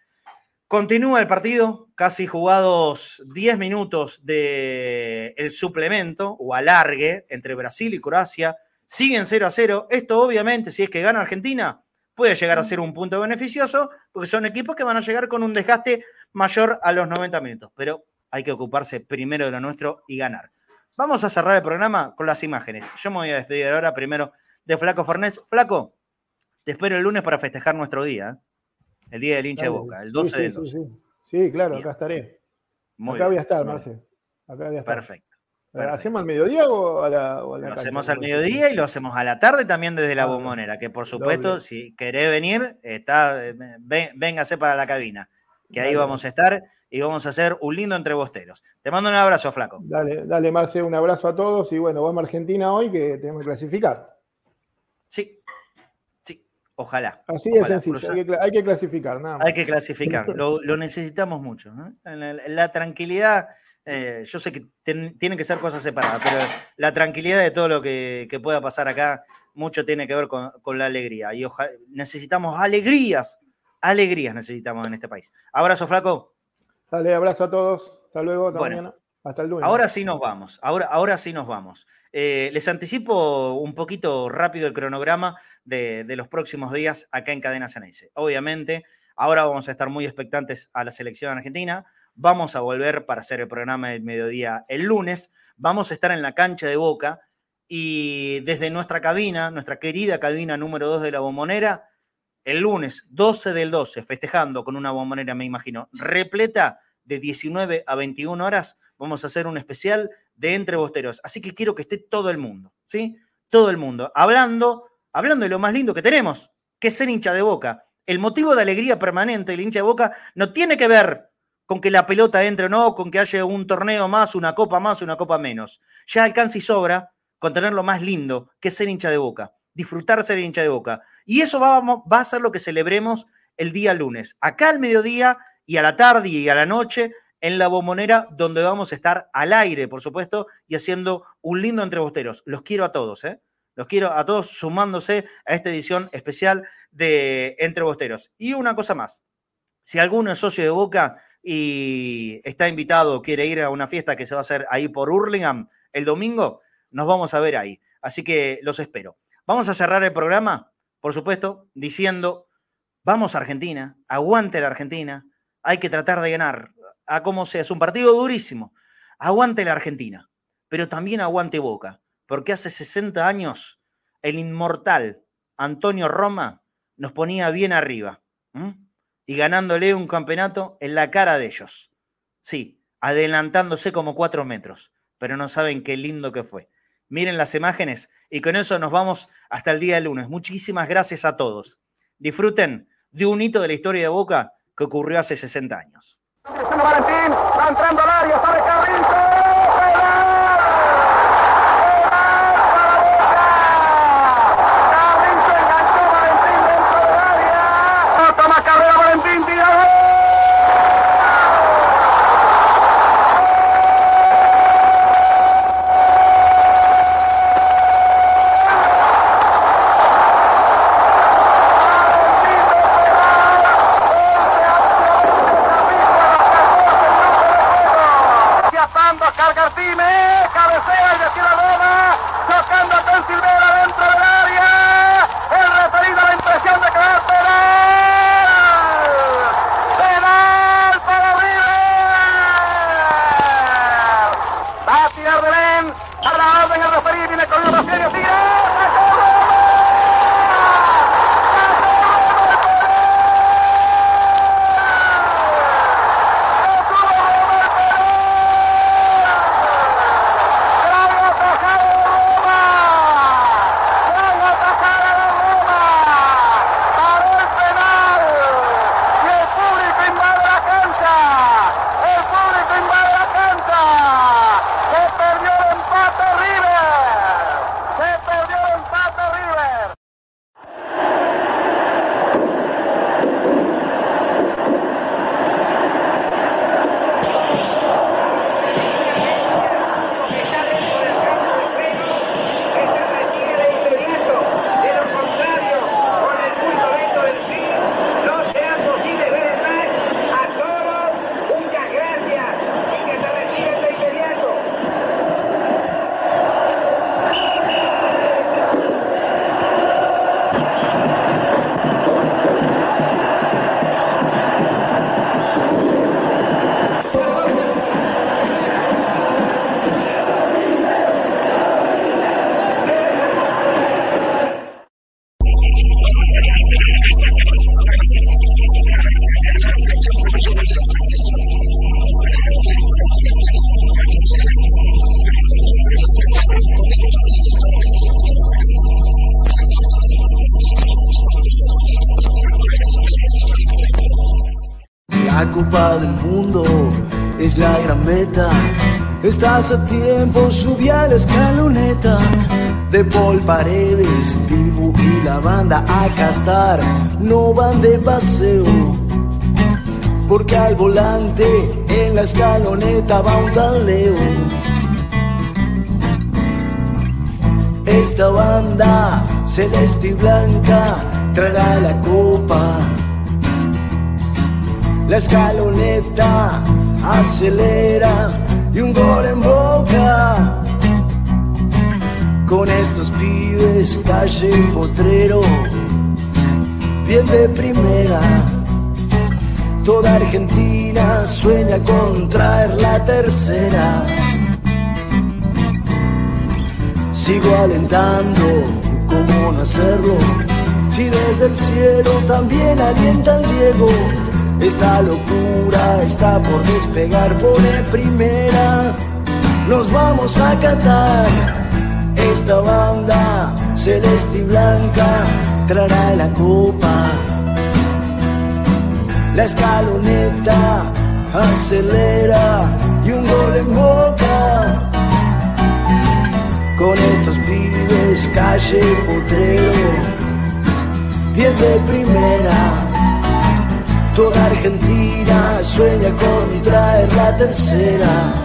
Continúa el partido, casi jugados 10 minutos del el suplemento o alargue entre Brasil y Croacia. Siguen 0 a 0. Esto obviamente, si es que gana Argentina, puede llegar a ser un punto beneficioso, porque son equipos que van a llegar con un desgaste mayor a los 90 minutos. Pero hay que ocuparse primero de lo nuestro y ganar. Vamos a cerrar el programa con las imágenes. Yo me voy a despedir ahora primero de Flaco Fornés. Flaco, te espero el lunes para festejar nuestro día, ¿eh? el día del hincha de Boca, el 12 sí, del 12. Sí, claro, acá estaré. acá voy a estar, Marce. Acá voy a estar. Perfecto. ¿Hacemos al mediodía o a la, Lo hacemos al mediodía y lo hacemos a la tarde también desde la bombonera, que por supuesto, si querés venir, está, eh, véngase para la cabina, que ahí vamos a estar y vamos a hacer un lindo entrebosteros. Te mando un abrazo, Flaco. Dale, dale, Marce, un abrazo a todos y bueno, vamos a Argentina hoy que tenemos que clasificar. Sí, sí, ojalá. Así de sencillo, hay que, clasificar, nada Hay que clasificar, lo, necesitamos mucho. La, tranquilidad, eh, yo sé que tienen que ser cosas separadas, pero la tranquilidad de todo lo que, pueda pasar acá, mucho tiene que ver con, la alegría. Y necesitamos alegrías, alegrías necesitamos en este país. Abrazo, Flaco. Dale, abrazo a todos. Hasta luego, hasta mañana. Hasta el lunes. Ahora sí nos vamos. Ahora, ahora sí nos vamos. Eh, les anticipo un poquito rápido el cronograma de, los próximos días acá en Cadena Ceneice. Obviamente, ahora vamos a estar muy expectantes a la selección argentina. Vamos a volver para hacer el programa del mediodía el lunes. Vamos a estar en la cancha de Boca y desde nuestra cabina, nuestra querida cabina número 2 de la bombonera, el lunes 12 del 12, festejando con una bombonera, me imagino, repleta de 19 a 21 horas, vamos a hacer un especial de Entre Bosteros. Así que quiero que esté todo el mundo, ¿sí? Todo el mundo, hablando, hablando de lo más lindo que tenemos, que es ser hincha de boca. El motivo de alegría permanente del hincha de boca no tiene que ver con que la pelota entre o no, con que haya un torneo más, una copa más, una copa menos. Ya alcanza y sobra con tener lo más lindo, que es ser hincha de boca disfrutar ser hincha de boca. Y eso va, a ser lo que celebremos el día lunes, acá al mediodía y a la tarde y a la noche en la bombonera, donde vamos a estar al aire, por supuesto, y haciendo un lindo entrebosteros. Los quiero a todos, ¿eh? Los quiero a todos sumándose a esta edición especial de Entrebosteros. Y una cosa más, si alguno es socio de Boca y está invitado o quiere ir a una fiesta que se va a hacer ahí por Hurlingham el domingo, nos vamos a ver ahí. Así que los espero. Vamos a cerrar el programa, por supuesto, diciendo, vamos a Argentina, aguante la Argentina, hay que tratar de ganar, a como sea, es un partido durísimo, aguante la Argentina, pero también aguante Boca, porque hace 60 años el inmortal Antonio Roma nos ponía bien arriba y ganándole un campeonato en la cara de ellos. Sí, adelantándose como cuatro metros, pero no saben qué lindo que fue. Miren las imágenes y con eso nos vamos hasta el día de lunes. Muchísimas gracias a todos. disfruten de un hito de la historia de Boca que ocurrió hace 60 años. Estás a tiempo, subí a la escaloneta de Paul Paredes, Dibu y la banda a cantar, no van de paseo. Porque al volante en la escaloneta va un tal Esta banda celeste y blanca traerá la copa. La escaloneta acelera y un gol en boca. Con estos pibes, calle potrero, bien de primera. Toda Argentina sueña con traer la tercera. Sigo alentando, ¿cómo no hacerlo? Si desde el cielo también alienta el Diego esta locura está por despegar, pone primera. Nos vamos a cantar. Esta banda celeste y blanca traerá la copa. La escaloneta acelera y un gol en boca. Con estos pibes, calle potrero, bien de primera Argentina sueña con traer la tercera